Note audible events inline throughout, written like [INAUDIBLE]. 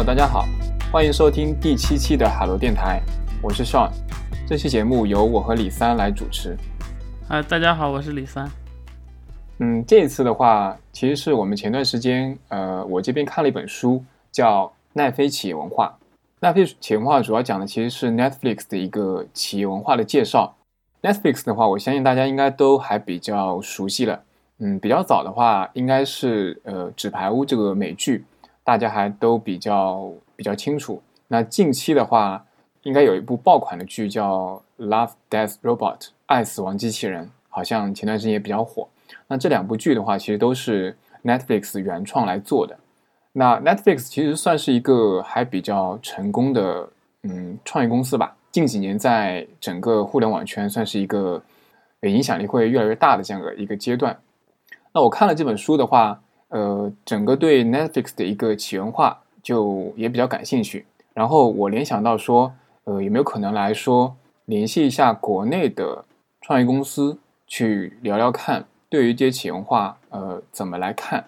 Hello，大家好，欢迎收听第七期的海螺电台，我是 Sean。这期节目由我和李三来主持。啊，大家好，我是李三。嗯，这一次的话，其实是我们前段时间，呃，我这边看了一本书，叫《奈飞企业文化》。奈飞企业文化主要讲的其实是 Netflix 的一个企业文化的介绍。Netflix 的话，我相信大家应该都还比较熟悉了。嗯，比较早的话，应该是呃《纸牌屋》这个美剧，大家还都比较比较清楚。那近期的话，应该有一部爆款的剧叫《Love, Death, Robot》爱死亡机器人，好像前段时间也比较火。那这两部剧的话，其实都是 Netflix 原创来做的。那 Netflix 其实算是一个还比较成功的嗯创业公司吧。近几年在整个互联网圈算是一个影响力会越来越大的这样的一个阶段。那我看了这本书的话，呃，整个对 Netflix 的一个起源化就也比较感兴趣。然后我联想到说，呃，有没有可能来说联系一下国内的创业公司，去聊聊看，对于这些企业文化，呃，怎么来看？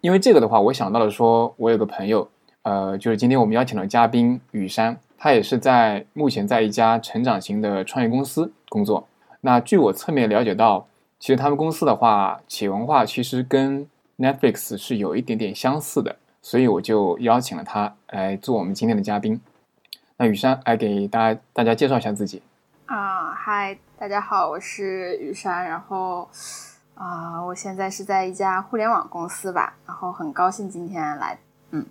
因为这个的话，我想到了说，我有个朋友，呃，就是今天我们邀请的嘉宾雨山，他也是在目前在一家成长型的创业公司工作。那据我侧面了解到。其实他们公司的话，企业文化其实跟 Netflix 是有一点点相似的，所以我就邀请了他来做我们今天的嘉宾。那雨山来给大家大家介绍一下自己。啊，嗨，大家好，我是雨山。然后啊，我现在是在一家互联网公司吧。然后很高兴今天来。嗯。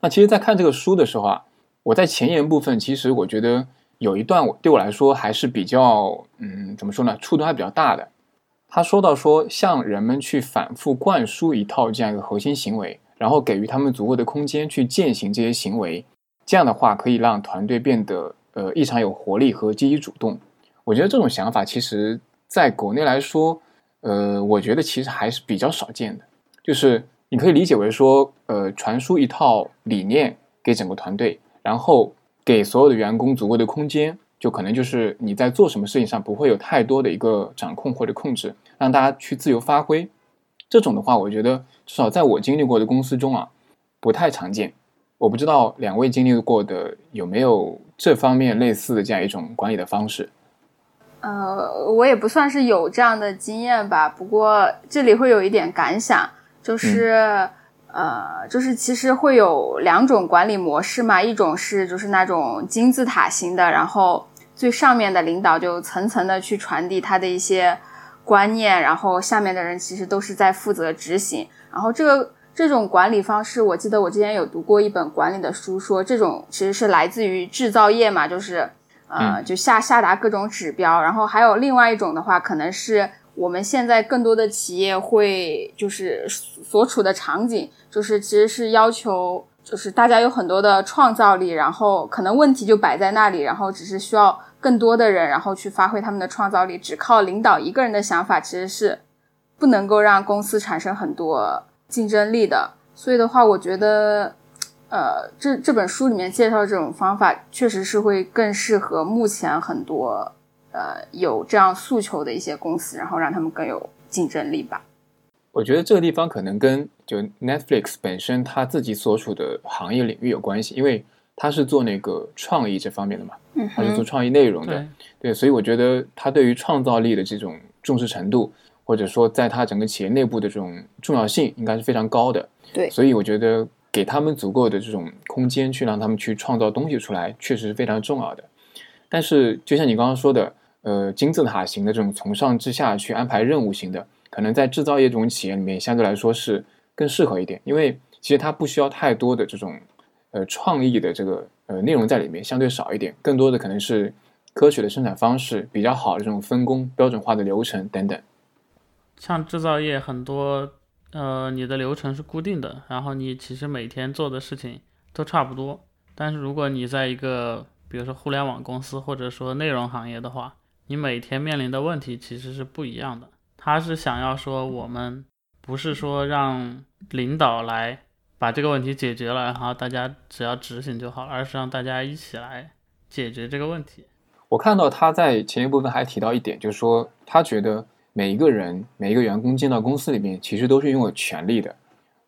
那其实，在看这个书的时候啊，我在前言部分，其实我觉得有一段我对我来说还是比较，嗯，怎么说呢，触动还比较大的。他说到说，向人们去反复灌输一套这样一个核心行为，然后给予他们足够的空间去践行这些行为，这样的话可以让团队变得呃异常有活力和积极主动。我觉得这种想法其实在国内来说，呃，我觉得其实还是比较少见的。就是你可以理解为说，呃，传输一套理念给整个团队，然后给所有的员工足够的空间。就可能就是你在做什么事情上不会有太多的一个掌控或者控制，让大家去自由发挥。这种的话，我觉得至少在我经历过的公司中啊，不太常见。我不知道两位经历过的有没有这方面类似的这样一种管理的方式。呃，我也不算是有这样的经验吧，不过这里会有一点感想，就是呃，就是其实会有两种管理模式嘛，一种是就是那种金字塔型的，然后。最上面的领导就层层的去传递他的一些观念，然后下面的人其实都是在负责执行。然后这个这种管理方式，我记得我之前有读过一本管理的书，说这种其实是来自于制造业嘛，就是呃，就下下达各种指标。然后还有另外一种的话，可能是我们现在更多的企业会就是所处的场景，就是其实是要求就是大家有很多的创造力，然后可能问题就摆在那里，然后只是需要。更多的人，然后去发挥他们的创造力，只靠领导一个人的想法，其实是不能够让公司产生很多竞争力的。所以的话，我觉得，呃，这这本书里面介绍这种方法，确实是会更适合目前很多呃有这样诉求的一些公司，然后让他们更有竞争力吧。我觉得这个地方可能跟就 Netflix 本身它自己所处的行业领域有关系，因为。他是做那个创意这方面的嘛，嗯他是做创意内容的，对，所以我觉得他对于创造力的这种重视程度，或者说在他整个企业内部的这种重要性，应该是非常高的。对，所以我觉得给他们足够的这种空间，去让他们去创造东西出来，确实是非常重要的。但是，就像你刚刚说的，呃，金字塔型的这种从上至下去安排任务型的，可能在制造业这种企业里面，相对来说是更适合一点，因为其实它不需要太多的这种。呃，创意的这个呃内容在里面相对少一点，更多的可能是科学的生产方式，比较好的这种分工、标准化的流程等等。像制造业很多，呃，你的流程是固定的，然后你其实每天做的事情都差不多。但是如果你在一个比如说互联网公司或者说内容行业的话，你每天面临的问题其实是不一样的。他是想要说，我们不是说让领导来。把这个问题解决了，然后大家只要执行就好，而是让大家一起来解决这个问题。我看到他在前一部分还提到一点，就是说他觉得每一个人、每一个员工进到公司里面，其实都是拥有权利的。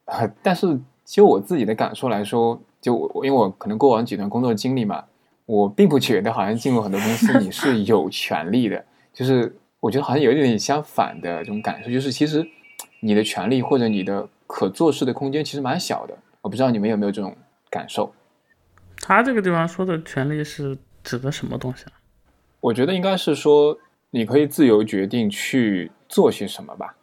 啊，但是就我自己的感受来说，就我因为我可能过往几段工作经历嘛，我并不觉得好像进入很多公司你是有权利的，就是我觉得好像有一点相反的这种感受，就是其实你的权利或者你的可做事的空间其实蛮小的。我不知道你们有没有这种感受？他这个地方说的权利是指的什么东西啊？我觉得应该是说你可以自由决定去做些什么吧，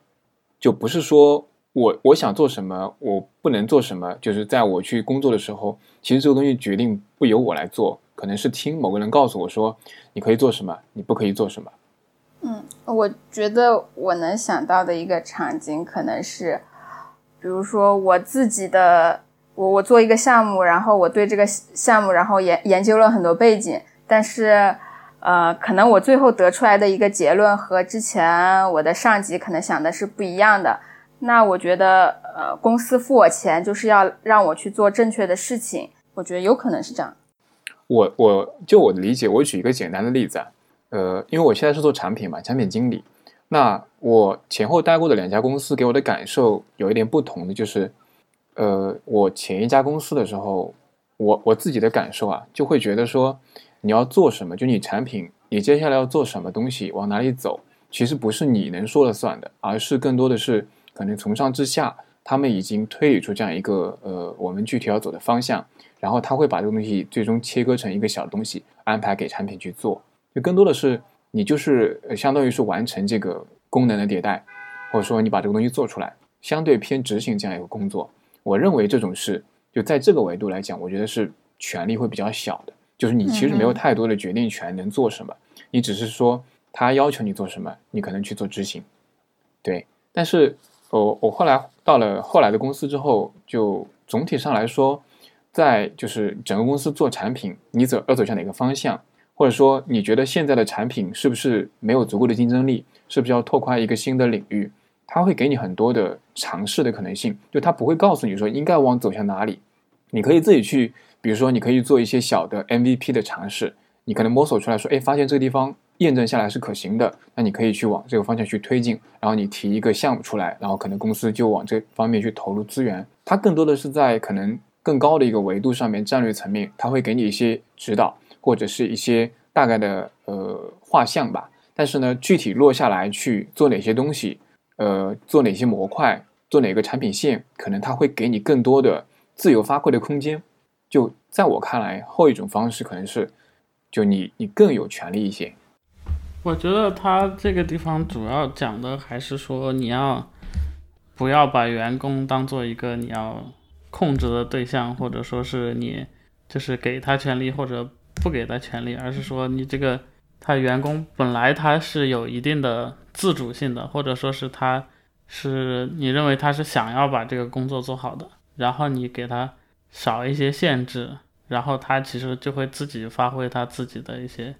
就不是说我我想做什么，我不能做什么。就是在我去工作的时候，其实这个东西决定不由我来做，可能是听某个人告诉我说你可以做什么，你不可以做什么。嗯，我觉得我能想到的一个场景可能是，比如说我自己的。我我做一个项目，然后我对这个项目，然后研研究了很多背景，但是，呃，可能我最后得出来的一个结论和之前我的上级可能想的是不一样的。那我觉得，呃，公司付我钱就是要让我去做正确的事情，我觉得有可能是这样。我我就我的理解，我举一个简单的例子啊，呃，因为我现在是做产品嘛，产品经理，那我前后待过的两家公司给我的感受有一点不同的就是。呃，我前一家公司的时候，我我自己的感受啊，就会觉得说，你要做什么，就你产品，你接下来要做什么东西，往哪里走，其实不是你能说了算的，而是更多的是可能从上至下，他们已经推理出这样一个呃，我们具体要走的方向，然后他会把这个东西最终切割成一个小东西，安排给产品去做，就更多的是你就是相当于是完成这个功能的迭代，或者说你把这个东西做出来，相对偏执行这样一个工作。我认为这种事，就在这个维度来讲，我觉得是权力会比较小的，就是你其实没有太多的决定权，能做什么，你只是说他要求你做什么，你可能去做执行，对。但是，我我后来到了后来的公司之后，就总体上来说，在就是整个公司做产品，你走要走向哪个方向，或者说你觉得现在的产品是不是没有足够的竞争力，是不是要拓宽一个新的领域？他会给你很多的尝试的可能性，就他不会告诉你说应该往走向哪里，你可以自己去，比如说你可以做一些小的 MVP 的尝试，你可能摸索出来说，哎，发现这个地方验证下来是可行的，那你可以去往这个方向去推进，然后你提一个项目出来，然后可能公司就往这方面去投入资源。它更多的是在可能更高的一个维度上面，战略层面，他会给你一些指导或者是一些大概的呃画像吧。但是呢，具体落下来去做哪些东西。呃，做哪些模块，做哪个产品线，可能他会给你更多的自由发挥的空间。就在我看来，后一种方式可能是，就你你更有权利一些。我觉得他这个地方主要讲的还是说，你要不要把员工当做一个你要控制的对象，或者说是你就是给他权利或者不给他权利，而是说你这个他员工本来他是有一定的。自主性的，或者说是他，是你认为他是想要把这个工作做好的，然后你给他少一些限制，然后他其实就会自己发挥他自己的一些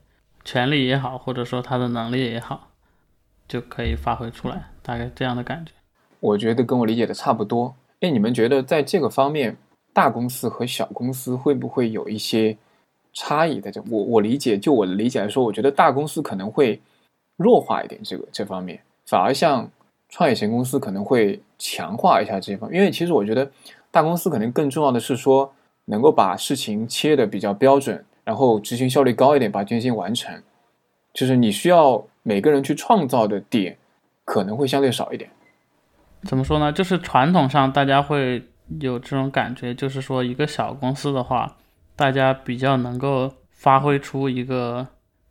权利也好，或者说他的能力也好，就可以发挥出来，大概这样的感觉。我觉得跟我理解的差不多。哎，你们觉得在这个方面，大公司和小公司会不会有一些差异？在这，我我理解，就我的理解来说，我觉得大公司可能会。弱化一点这个这方面，反而像创业型公司可能会强化一下这方，因为其实我觉得大公司可能更重要的是说能够把事情切的比较标准，然后执行效率高一点，把这件事情完成。就是你需要每个人去创造的点可能会相对少一点。怎么说呢？就是传统上大家会有这种感觉，就是说一个小公司的话，大家比较能够发挥出一个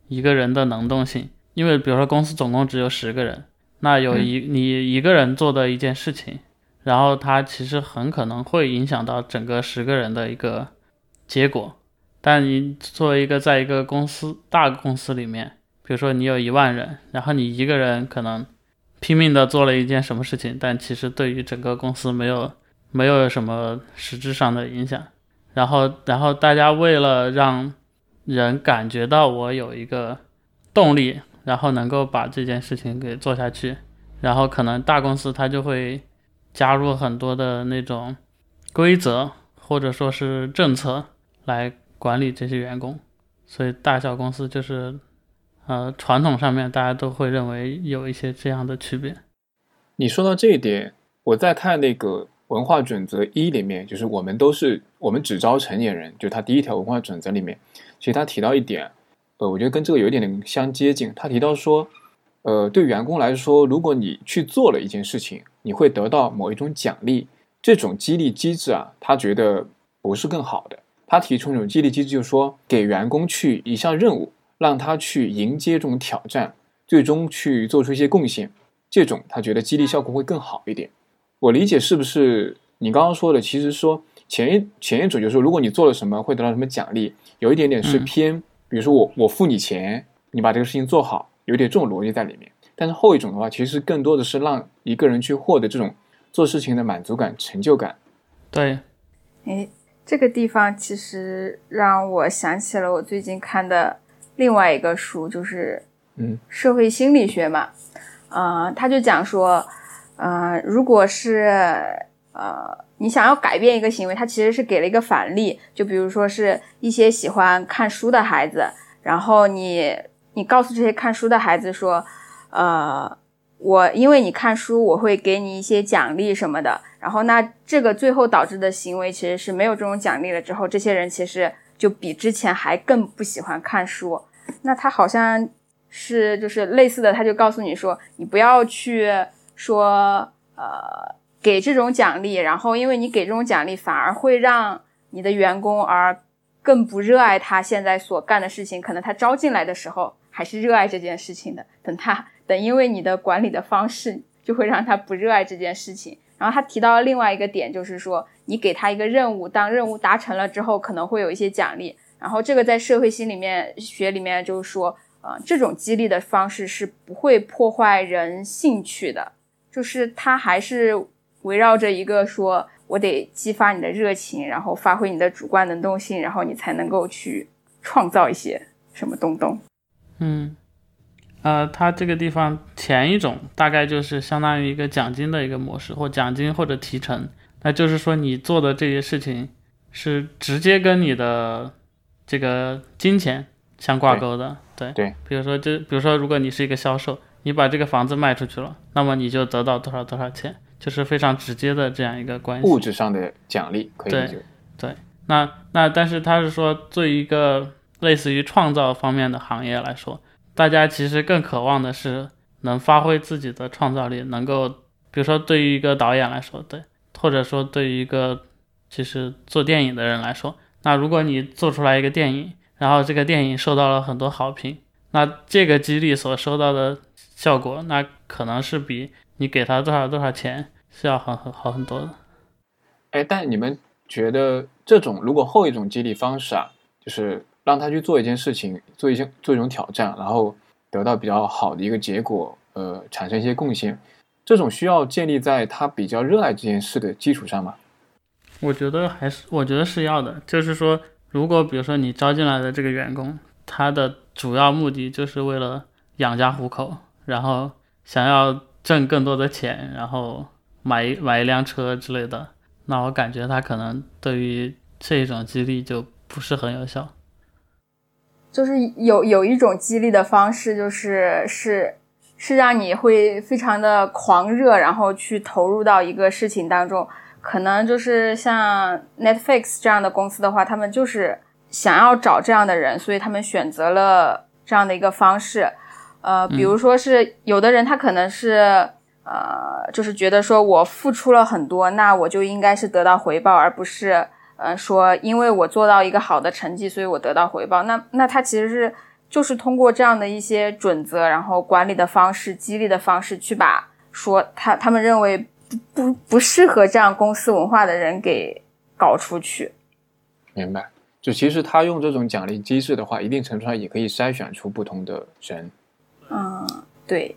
一个人的能动性。因为比如说公司总共只有十个人，那有一你一个人做的一件事情，然后它其实很可能会影响到整个十个人的一个结果。但你作为一个在一个公司大公司里面，比如说你有一万人，然后你一个人可能拼命的做了一件什么事情，但其实对于整个公司没有没有什么实质上的影响。然后然后大家为了让人感觉到我有一个动力。然后能够把这件事情给做下去，然后可能大公司它就会加入很多的那种规则或者说是政策来管理这些员工，所以大小公司就是呃传统上面大家都会认为有一些这样的区别。你说到这一点，我在看那个文化准则一里面，就是我们都是我们只招成年人，就他第一条文化准则里面，其实他提到一点，呃，我觉得跟这个有一点点相接近。他提到说，呃，对员工来说，如果你去做了一件事情，你会得到某一种奖励，这种激励机制啊，他觉得不是更好的。他提出一种激励机制，就是说给员工去一项任务，让他去迎接这种挑战，最终去做出一些贡献，这种他觉得激励效果会更好一点。我理解是不是你刚刚说的？其实说前一前一种就是说，如果你做了什么会得到什么奖励，有一点点是偏，比如说我我付你钱，你把这个事情做好，有点这种逻辑在里面。但是后一种的话，其实更多的是让一个人去获得这种做事情的满足感、成就感。对，哎，这个地方其实让我想起了我最近看的另外一个书，就是嗯，社会心理学嘛，啊，他就讲说。呃，如果是呃，你想要改变一个行为，他其实是给了一个反例，就比如说是一些喜欢看书的孩子，然后你你告诉这些看书的孩子说，呃，我因为你看书，我会给你一些奖励什么的，然后那这个最后导致的行为其实是没有这种奖励了之后，这些人其实就比之前还更不喜欢看书。那他好像是就是类似的，他就告诉你说，你不要去。说呃给这种奖励，然后因为你给这种奖励，反而会让你的员工而更不热爱他现在所干的事情。可能他招进来的时候还是热爱这件事情的，等他等因为你的管理的方式，就会让他不热爱这件事情。然后他提到另外一个点，就是说你给他一个任务，当任务达成了之后，可能会有一些奖励。然后这个在社会心里面学里面就是说，呃，这种激励的方式是不会破坏人兴趣的。就是他还是围绕着一个说，我得激发你的热情，然后发挥你的主观能动性，然后你才能够去创造一些什么东东。嗯，呃，他这个地方前一种大概就是相当于一个奖金的一个模式，或奖金或者提成，那就是说你做的这些事情是直接跟你的这个金钱相挂钩的。对对，比如说这，比如说如果你是一个销售。你把这个房子卖出去了，那么你就得到多少多少钱，就是非常直接的这样一个关系。物质上的奖励可以对对，那那但是他是说，对于一个类似于创造方面的行业来说，大家其实更渴望的是能发挥自己的创造力，能够比如说对于一个导演来说，对，或者说对于一个其实做电影的人来说，那如果你做出来一个电影，然后这个电影受到了很多好评，那这个激励所收到的。效果那可能是比你给他多少多少钱是要好很好很多的。哎，但你们觉得这种如果后一种激励方式啊，就是让他去做一件事情，做一些做一种挑战，然后得到比较好的一个结果，呃，产生一些贡献，这种需要建立在他比较热爱这件事的基础上吗？我觉得还是我觉得是要的。就是说，如果比如说你招进来的这个员工，他的主要目的就是为了养家糊口。然后想要挣更多的钱，然后买一买一辆车之类的，那我感觉他可能对于这种激励就不是很有效。就是有有一种激励的方式，就是是是让你会非常的狂热，然后去投入到一个事情当中。可能就是像 Netflix 这样的公司的话，他们就是想要找这样的人，所以他们选择了这样的一个方式。呃，比如说是有的人他可能是呃，就是觉得说我付出了很多，那我就应该是得到回报，而不是呃说因为我做到一个好的成绩，所以我得到回报。那那他其实是就是通过这样的一些准则，然后管理的方式、激励的方式去把说他他们认为不不不适合这样公司文化的人给搞出去。明白，就其实他用这种奖励机制的话，一定程度上也可以筛选出不同的人。嗯，对，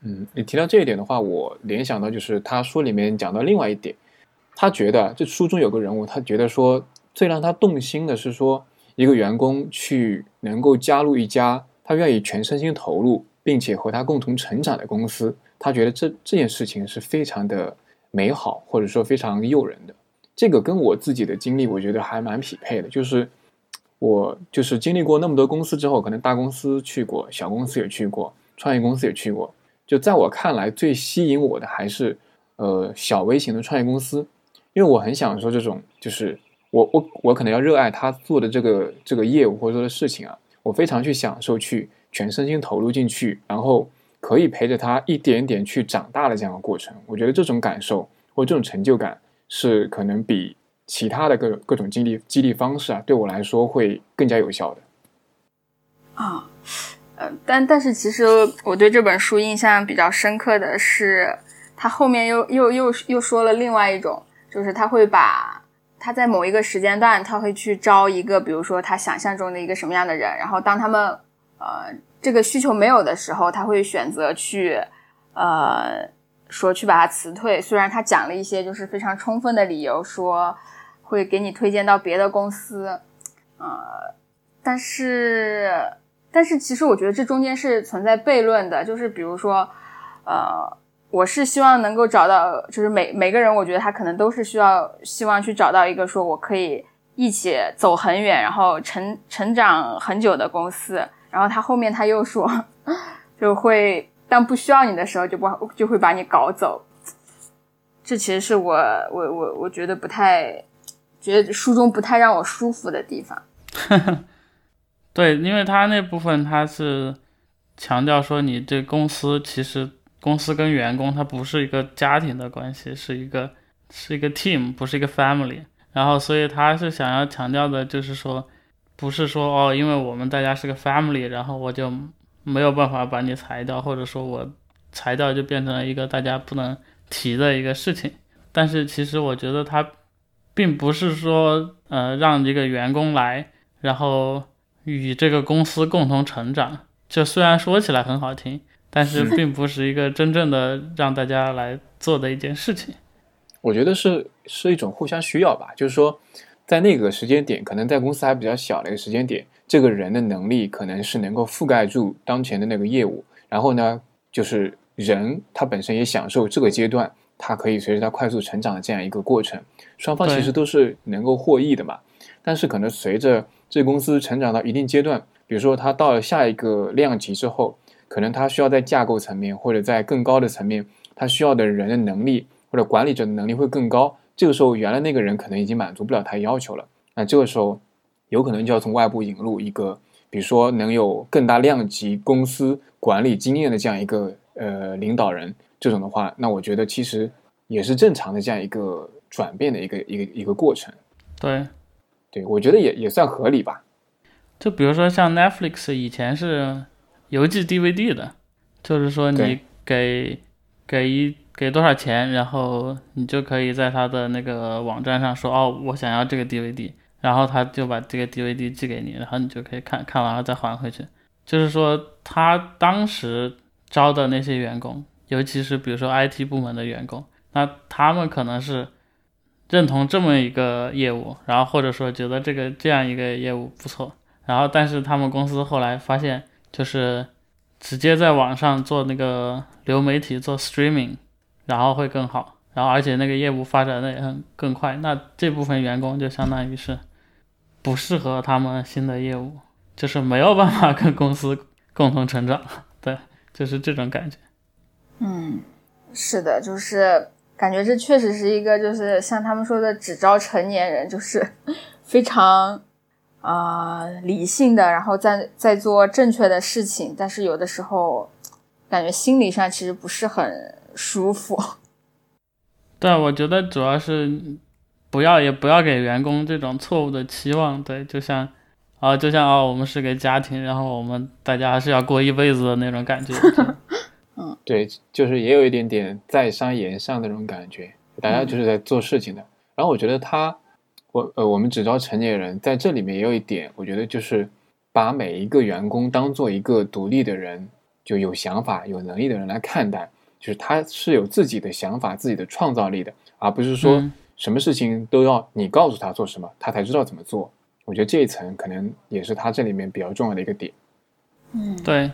嗯，你提到这一点的话，我联想到就是他书里面讲到另外一点，他觉得这书中有个人物，他觉得说最让他动心的是说一个员工去能够加入一家他愿意全身心投入，并且和他共同成长的公司，他觉得这这件事情是非常的美好，或者说非常诱人的。这个跟我自己的经历，我觉得还蛮匹配的，就是。我就是经历过那么多公司之后，可能大公司去过，小公司也去过，创业公司也去过。就在我看来，最吸引我的还是呃小微型的创业公司，因为我很享受这种，就是我我我可能要热爱他做的这个这个业务或者说的事情啊，我非常去享受去全身心投入进去，然后可以陪着他一点点去长大的这样的过程。我觉得这种感受或这种成就感是可能比其他的各种各种激励激励方式啊，对我来说会更加有效的。啊。呃，但但是其实我对这本书印象比较深刻的是，他后面又又又又说了另外一种，就是他会把他在某一个时间段，他会去招一个，比如说他想象中的一个什么样的人，然后当他们呃这个需求没有的时候，他会选择去呃说去把他辞退。虽然他讲了一些就是非常充分的理由，说会给你推荐到别的公司，呃，但是。但是其实我觉得这中间是存在悖论的，就是比如说，呃，我是希望能够找到，就是每每个人，我觉得他可能都是需要希望去找到一个说我可以一起走很远，然后成成长很久的公司。然后他后面他又说，[LAUGHS] 就会当不需要你的时候就不就会把你搞走。这其实是我我我我觉得不太觉得书中不太让我舒服的地方。[LAUGHS] 对，因为他那部分他是强调说，你这公司其实公司跟员工他不是一个家庭的关系，是一个是一个 team，不是一个 family。然后，所以他是想要强调的就是说，不是说哦，因为我们大家是个 family，然后我就没有办法把你裁掉，或者说我裁掉就变成了一个大家不能提的一个事情。但是其实我觉得他并不是说呃让一个员工来，然后。与这个公司共同成长，就虽然说起来很好听，但是并不是一个真正的让大家来做的一件事情。我觉得是是一种互相需要吧，就是说，在那个时间点，可能在公司还比较小的一个时间点，这个人的能力可能是能够覆盖住当前的那个业务。然后呢，就是人他本身也享受这个阶段，他可以随着他快速成长的这样一个过程，双方其实都是能够获益的嘛。但是可能随着这公司成长到一定阶段，比如说他到了下一个量级之后，可能它需要在架构层面或者在更高的层面，它需要的人的能力或者管理者的能力会更高。这个时候，原来那个人可能已经满足不了他要求了。那这个时候，有可能就要从外部引入一个，比如说能有更大量级公司管理经验的这样一个呃领导人。这种的话，那我觉得其实也是正常的这样一个转变的一个一个一个过程。对。对，我觉得也也算合理吧。就比如说像 Netflix 以前是邮寄 DVD 的，就是说你给给一给多少钱，然后你就可以在他的那个网站上说哦，我想要这个 DVD，然后他就把这个 DVD 寄给你，然后你就可以看看完了再还回去。就是说他当时招的那些员工，尤其是比如说 IT 部门的员工，那他们可能是。认同这么一个业务，然后或者说觉得这个这样一个业务不错，然后但是他们公司后来发现，就是直接在网上做那个流媒体做 streaming，然后会更好，然后而且那个业务发展的也很更快，那这部分员工就相当于是不适合他们新的业务，就是没有办法跟公司共同成长，对，就是这种感觉。嗯，是的，就是。感觉这确实是一个，就是像他们说的，只招成年人，就是非常啊理性的，然后在在做正确的事情，但是有的时候感觉心理上其实不是很舒服。[LAUGHS] 对，我觉得主要是不要也不要给员工这种错误的期望。对，就像啊，就像啊，我们是个家庭，然后我们大家还是要过一辈子的那种感觉。[LAUGHS] 嗯，对，就是也有一点点在商言商的那种感觉，大家就是在做事情的。然后我觉得他，我呃，我们只招成年人，在这里面也有一点，我觉得就是把每一个员工当做一个独立的人，就有想法、有能力的人来看待，就是他是有自己的想法、自己的创造力的，而不是说什么事情都要你告诉他做什么，他才知道怎么做。我觉得这一层可能也是他这里面比较重要的一个点。嗯，对。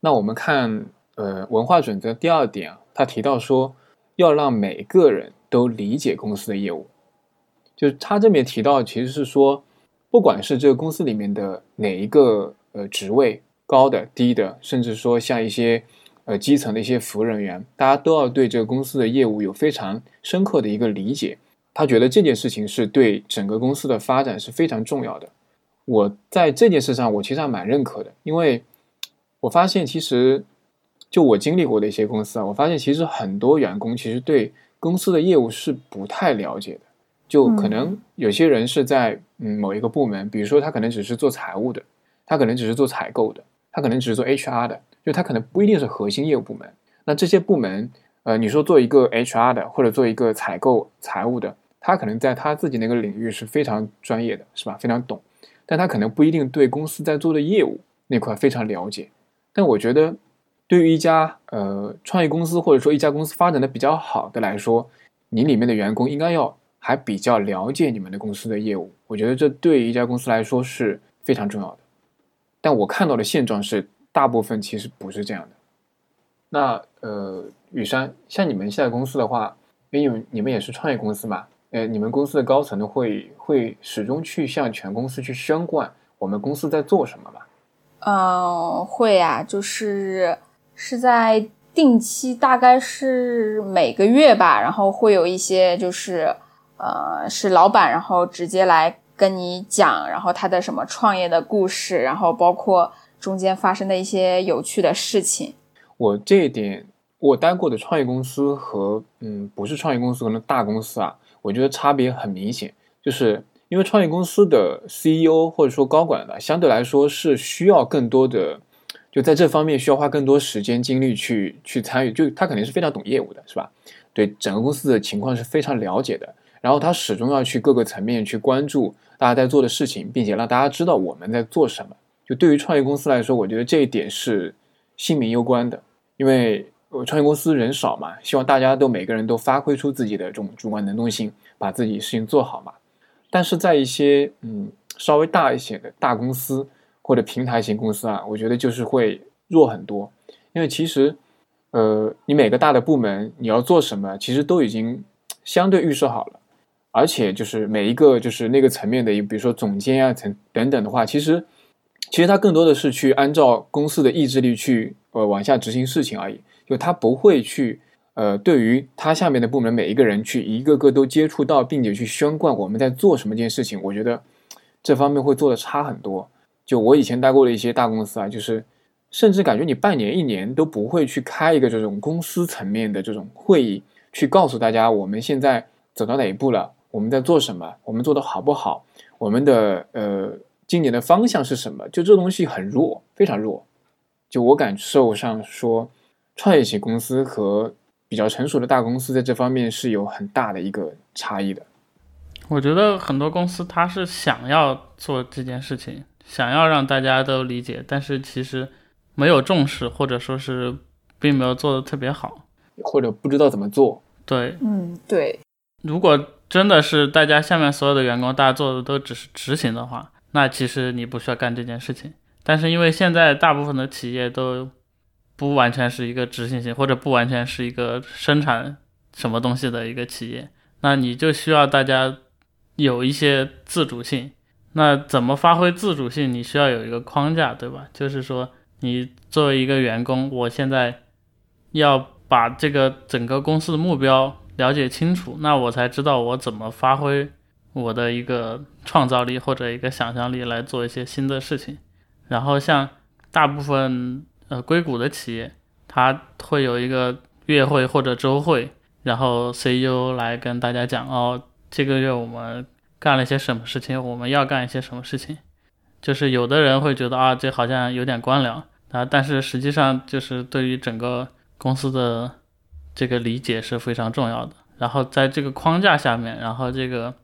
那我们看。呃，文化准则第二点啊，他提到说要让每个人都理解公司的业务，就是他这边提到其实是说，不管是这个公司里面的哪一个呃职位高的、低的，甚至说像一些呃基层的一些服务人员，大家都要对这个公司的业务有非常深刻的一个理解。他觉得这件事情是对整个公司的发展是非常重要的。我在这件事上，我其实还蛮认可的，因为我发现其实就我经历过的一些公司啊，我发现其实很多员工其实对公司的业务是不太了解的。就可能有些人是在嗯某一个部门，比如说他可能只是做财务的，他可能只是做采购的，他可能只是做 HR 的，就他可能不一定是核心业务部门。那这些部门，呃，你说做一个 HR 的，或者做一个采购财务的，他可能在他自己那个领域是非常专业的，是吧？非常懂，但他可能不一定对公司在做的业务那块非常了解。但我觉得，对于一家呃创业公司或者说一家公司发展的比较好的来说，你里面的员工应该要。还比较了解你们的公司的业务，我觉得这对一家公司来说是非常重要的。但我看到的现状是，大部分其实不是这样的。那呃，雨山，像你们现在公司的话，因为你们也是创业公司嘛，呃，你们公司的高层呢会会始终去向全公司去宣贯我们公司在做什么吗？嗯，会啊，就是是在定期，大概是每个月吧，然后会有一些就是。呃，是老板，然后直接来跟你讲，然后他的什么创业的故事，然后包括中间发生的一些有趣的事情。我这一点，我待过的创业公司和嗯，不是创业公司可能大公司啊，我觉得差别很明显，就是因为创业公司的 CEO 或者说高管呢，相对来说是需要更多的，就在这方面需要花更多时间精力去去参与，就他肯定是非常懂业务的，是吧？对整个公司的情况是非常了解的。然后他始终要去各个层面去关注大家在做的事情，并且让大家知道我们在做什么。就对于创业公司来说，我觉得这一点是性命攸关的，因为创业公司人少嘛，希望大家都每个人都发挥出自己的这种主观能动性，把自己事情做好嘛。但是在一些嗯稍微大一些的大公司或者平台型公司啊，我觉得就是会弱很多，因为其实呃你每个大的部门你要做什么，其实都已经相对预设好了。而且就是每一个就是那个层面的，比如说总监啊层等等的话，其实其实他更多的是去按照公司的意志力去呃往下执行事情而已，就他不会去呃对于他下面的部门每一个人去一个个都接触到，并且去宣贯我们在做什么件事情，我觉得这方面会做的差很多。就我以前待过的一些大公司啊，就是甚至感觉你半年一年都不会去开一个这种公司层面的这种会议，去告诉大家我们现在走到哪一步了。我们在做什么？我们做的好不好？我们的呃，今年的方向是什么？就这东西很弱，非常弱。就我感受上说，创业型公司和比较成熟的大公司在这方面是有很大的一个差异的。我觉得很多公司它是想要做这件事情，想要让大家都理解，但是其实没有重视，或者说是并没有做的特别好，或者不知道怎么做。对，嗯，对。如果真的是大家下面所有的员工，大家做的都只是执行的话，那其实你不需要干这件事情。但是因为现在大部分的企业都不完全是一个执行型，或者不完全是一个生产什么东西的一个企业，那你就需要大家有一些自主性。那怎么发挥自主性？你需要有一个框架，对吧？就是说，你作为一个员工，我现在要把这个整个公司的目标。了解清楚，那我才知道我怎么发挥我的一个创造力或者一个想象力来做一些新的事情。然后像大部分呃硅谷的企业，它会有一个月会或者周会，然后 CEO 来跟大家讲哦，这个月我们干了一些什么事情，我们要干一些什么事情。就是有的人会觉得啊，这好像有点官僚啊，但是实际上就是对于整个公司的。这个理解是非常重要的。然后在这个框架下面，然后这个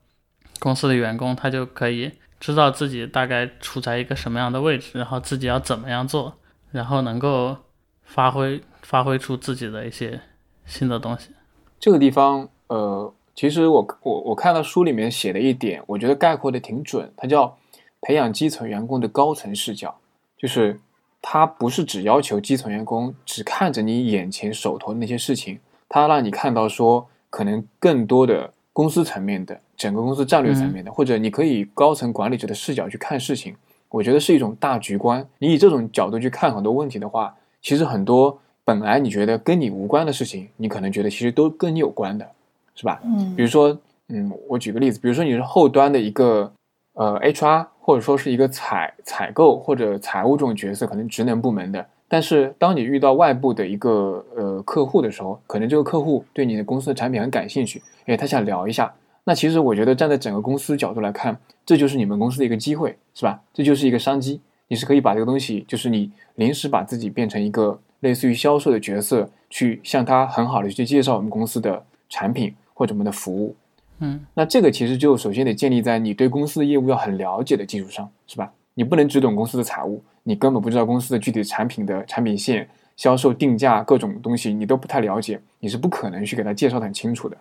公司的员工他就可以知道自己大概处在一个什么样的位置，然后自己要怎么样做，然后能够发挥发挥出自己的一些新的东西。这个地方，呃，其实我我我看到书里面写的一点，我觉得概括的挺准。它叫培养基层员工的高层视角，就是。他不是只要求基层员工只看着你眼前手头的那些事情，他让你看到说可能更多的公司层面的整个公司战略层面的，或者你可以高层管理者的视角去看事情。我觉得是一种大局观。你以这种角度去看很多问题的话，其实很多本来你觉得跟你无关的事情，你可能觉得其实都跟你有关的，是吧？嗯比如说，嗯，我举个例子，比如说你是后端的一个呃 HR，或者说是一个采采购或者财务这种角色，可能职能部门的。但是当你遇到外部的一个呃客户的时候，可能这个客户对你的公司的产品很感兴趣，诶，他想聊一下。那其实我觉得站在整个公司角度来看，这就是你们公司的一个机会，是吧？这就是一个商机，你是可以把这个东西，就是你临时把自己变成一个类似于销售的角色，去向他很好的去介绍我们公司的产品或者我们的服务。嗯那这个其实就首先得建立在你对公司的业务要很了解的基础上，是吧？你不能只懂公司的财务，你根本不知道公司的具体产品的产品线、销售定价各种东西，你都不太了解，你是不可能去给他介绍的很清楚的。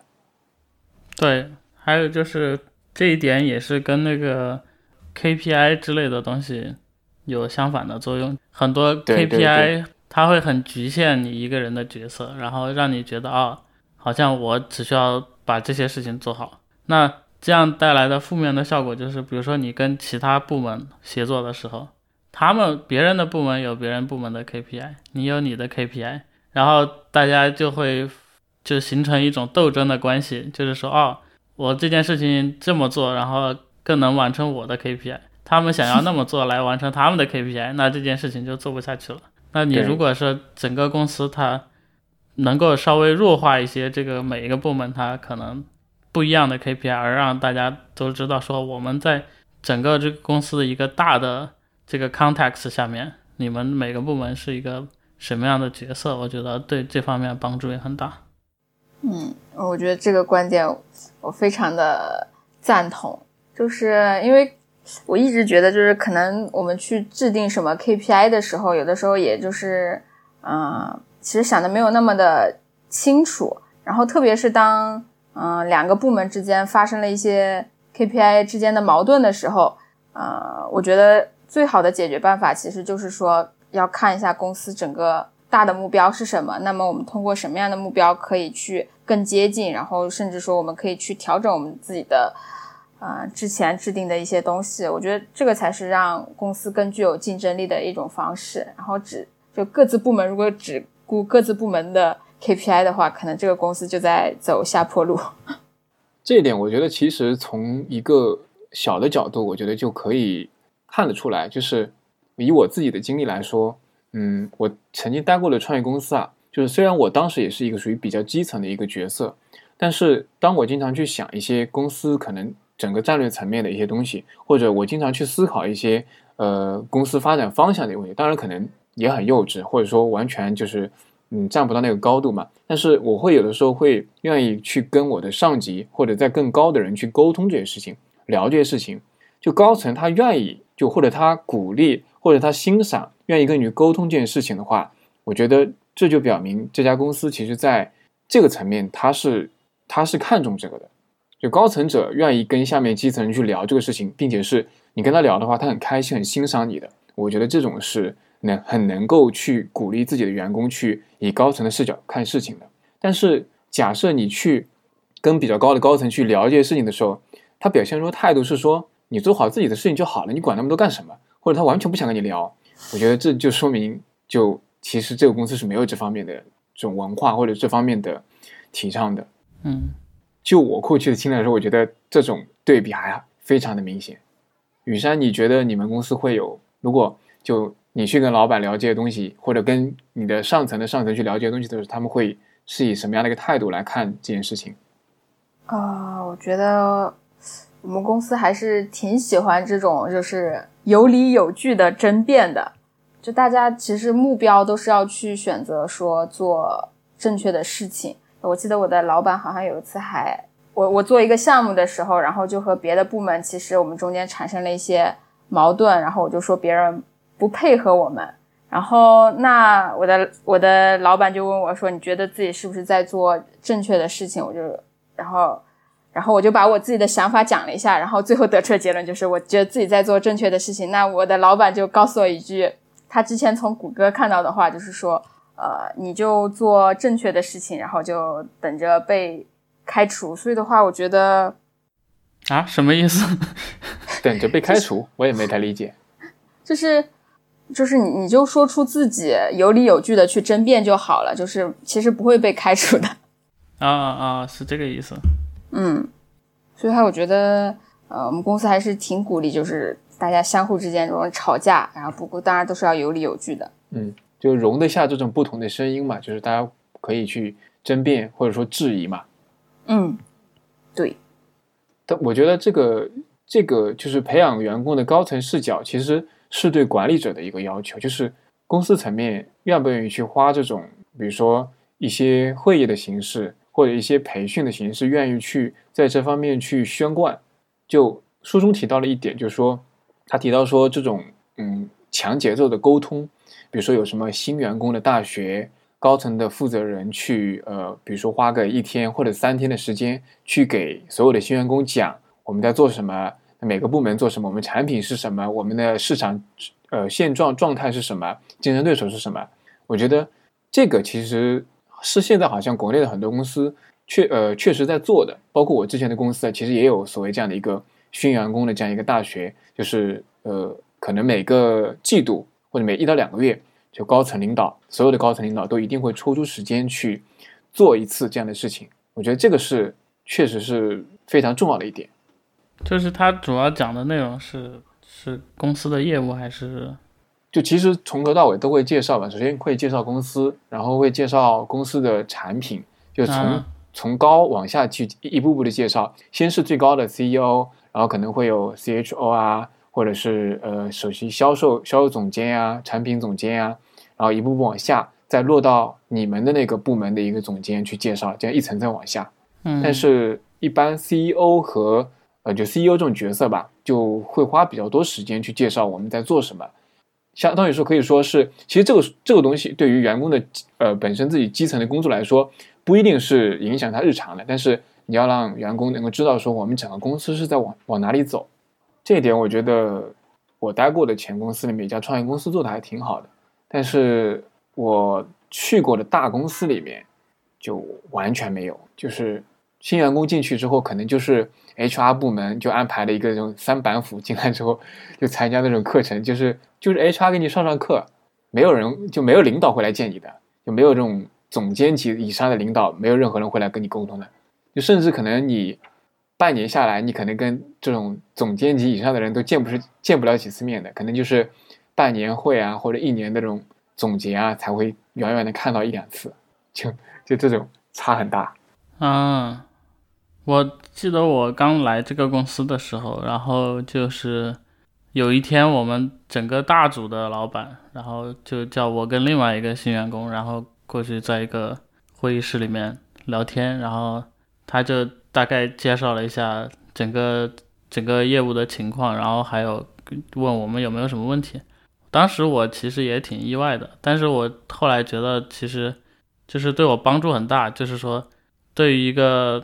对，还有就是这一点也是跟那个 KPI 之类的东西有相反的作用。很多 KPI 它会很局限你一个人的角色，然后让你觉得啊、好像我只需要把这些事情做好。那这样带来的负面的效果就是，比如说你跟其他部门协作的时候，他们别人的部门有别人部门的 KPI，你有你的 KPI，然后大家就会就形成一种斗争的关系，就是说，哦，我这件事情这么做，然后更能完成我的 KPI，他们想要那么做来完成他们的 KPI，那这件事情就做不下去了。那你如果说整个公司它能够稍微弱化一些这个每一个部门它可能不一样的 KPI，而让大家都知道说我们在整个这个公司的一个大的这个 context 下面，你们每个部门是一个什么样的角色，我觉得对这方面帮助也很大。嗯，我觉得这个观点我非常的赞同，就是因为我一直觉得，就是可能我们去制定什么 KPI 的时候，有的时候也就是，嗯、其实想的没有那么的清楚，然后特别是当嗯、两个部门之间发生了一些 KPI 之间的矛盾的时候，呃，我觉得最好的解决办法其实就是说要看一下公司整个大的目标是什么，那么我们通过什么样的目标可以去更接近，然后甚至说我们可以去调整我们自己的。呃，之前制定的一些东西，我觉得这个才是让公司更具有竞争力的一种方式。然后只就各自部门如果只顾各自部门的 KPI 的话，可能这个公司就在走下坡路。[LAUGHS] 这一点，我觉得其实从一个小的角度，我觉得就可以看得出来。就是以我自己的经历来说，嗯，我曾经待过的创业公司啊，就是虽然我当时也是一个属于比较基层的一个角色，但是当我经常去想一些公司可能整个战略层面的一些东西，或者我经常去思考一些呃公司发展方向的问题，当然可能也很幼稚，或者说完全就是嗯站不到那个高度嘛。但是我会有的时候会愿意去跟我的上级或者在更高的人去沟通这些事情，聊这些事情。就高层他愿意，就或者他鼓励或者他欣赏，愿意跟你沟通这件事情的话，我觉得这就表明这家公司其实在这个层面他是他是看重这个的。就高层者愿意跟下面基层人去聊这个事情，并且是你跟他聊的话，他很开心、很欣赏你的。我觉得这种是能很能够去鼓励自己的员工去以高层的视角看事情的。但是假设你去跟比较高的高层去聊这些事情的时候，他表现出态度是说你做好自己的事情就好了，你管那么多干什么？或者他完全不想跟你聊，我觉得这就说明就其实这个公司是没有这方面的这种文化或者这方面的提倡的。嗯，就我过去的经历来说，我觉得这种对比还非常的明显。雨山，你觉得你们公司会有，如果就你去跟老板聊这些东西，或者跟你的上层的上层去聊这些东西的时候，他们会是以什么样的一个态度来看这件事情？啊、我觉得我们公司还是挺喜欢这种就是有理有据的争辩的。就大家其实目标都是要去选择说做正确的事情。我记得我的老板好像有一次还我我做一个项目的时候，然后就和别的部门其实我们中间产生了一些矛盾，然后我就说别人不配合我们。然后，那我的我的老板就问我说：“你觉得自己是不是在做正确的事情？”我就，然后，然后我就把我自己的想法讲了一下，然后最后得出的结论就是，我觉得自己在做正确的事情。那我的老板就告诉我一句，他之前从谷歌看到的话，就是说，呃，你就做正确的事情，然后就等着被开除。所以的话，我觉得，啊，什么意思？[LAUGHS] 等着被开除，我也没太理解。就是就是你你就说出自己有理有据的去争辩就好了，就是其实不会被开除的。[LAUGHS] 啊啊，是这个意思。嗯，所以话我觉得，呃，我们公司还是挺鼓励，就是大家相互之间这种吵架，然后不过当然都是要有理有据的。嗯，就容得下这种不同的声音嘛，就是大家可以去争辩或者说质疑嘛。嗯，对。但我觉得这个这个就是培养员工的高层视角，其实是对管理者的一个要求，就是公司层面愿不愿意去花这种，比如说一些会议的形式。或者一些培训的形式，愿意去在这方面去宣贯。就书中提到了一点，就是说，他提到说，这种嗯强节奏的沟通，比如说有什么新员工的大学，高层的负责人去呃，比如说花个一天或者三天的时间，去给所有的新员工讲我们在做什么，每个部门做什么，我们产品是什么，我们的市场呃现状状态是什么，竞争对手是什么。我觉得这个其实。是现在好像国内的很多公司确呃确实在做的，包括我之前的公司啊，其实也有所谓这样的一个训员工的这样一个大学，就是呃可能每个季度或者每一到两个月，就高层领导所有的高层领导都一定会抽出时间去做一次这样的事情。我觉得这个是确实是非常重要的一点。就是他主要讲的内容是是公司的业务还是？就其实从头到尾都会介绍吧，首先会介绍公司，然后会介绍公司的产品，就从从高往下去一步步的介绍。先是最高的 CEO，然后可能会有 CHO 啊，或者是呃首席销售销售总监呀、产品总监呀，然后一步步往下，再落到你们的那个部门的一个总监去介绍，这样一层层往下。嗯，但是一般 CEO 和呃就 CEO 这种角色吧，就会花比较多时间去介绍我们在做什么。相当于说，可以说是，其实这个这个东西对于员工的呃本身自己基层的工作来说，不一定是影响他日常的。但是你要让员工能够知道说，我们整个公司是在往往哪里走，这一点我觉得我待过的前公司里面一家创业公司做的还挺好的。但是我去过的大公司里面就完全没有，就是新员工进去之后，可能就是 HR 部门就安排了一个这种三板斧进来之后就参加那种课程，就是。就是 HR 给你上上课，没有人就没有领导会来见你的，就没有这种总监级以上的领导，没有任何人会来跟你沟通的。就甚至可能你半年下来，你可能跟这种总监级以上的人都见不是见不了几次面的，可能就是半年会啊或者一年的这种总结啊才会远远的看到一两次，就就这种差很大。啊，我记得我刚来这个公司的时候，然后就是。有一天，我们整个大组的老板，然后就叫我跟另外一个新员工，然后过去在一个会议室里面聊天，然后他就大概介绍了一下整个整个业务的情况，然后还有问我们有没有什么问题。当时我其实也挺意外的，但是我后来觉得其实就是对我帮助很大，就是说对于一个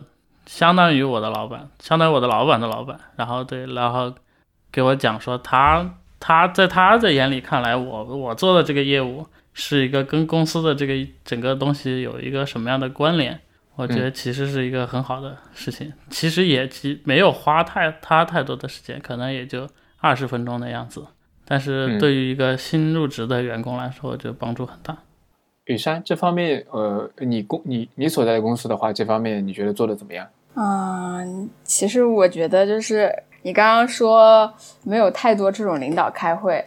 相当于我的老板，相当于我的老板的老板，然后对，然后。给我讲说，他他在他的眼里看来，我我做的这个业务是一个跟公司的这个整个东西有一个什么样的关联？我觉得其实是一个很好的事情。其实也其没有花太他太多的时间，可能也就二十分钟的样子。但是对于一个新入职的员工来说，我觉得帮助很大。雨山这方面，呃，你公你你所在的公司的话，这方面你觉得做的怎么样？嗯，其实我觉得就是。你刚刚说没有太多这种领导开会，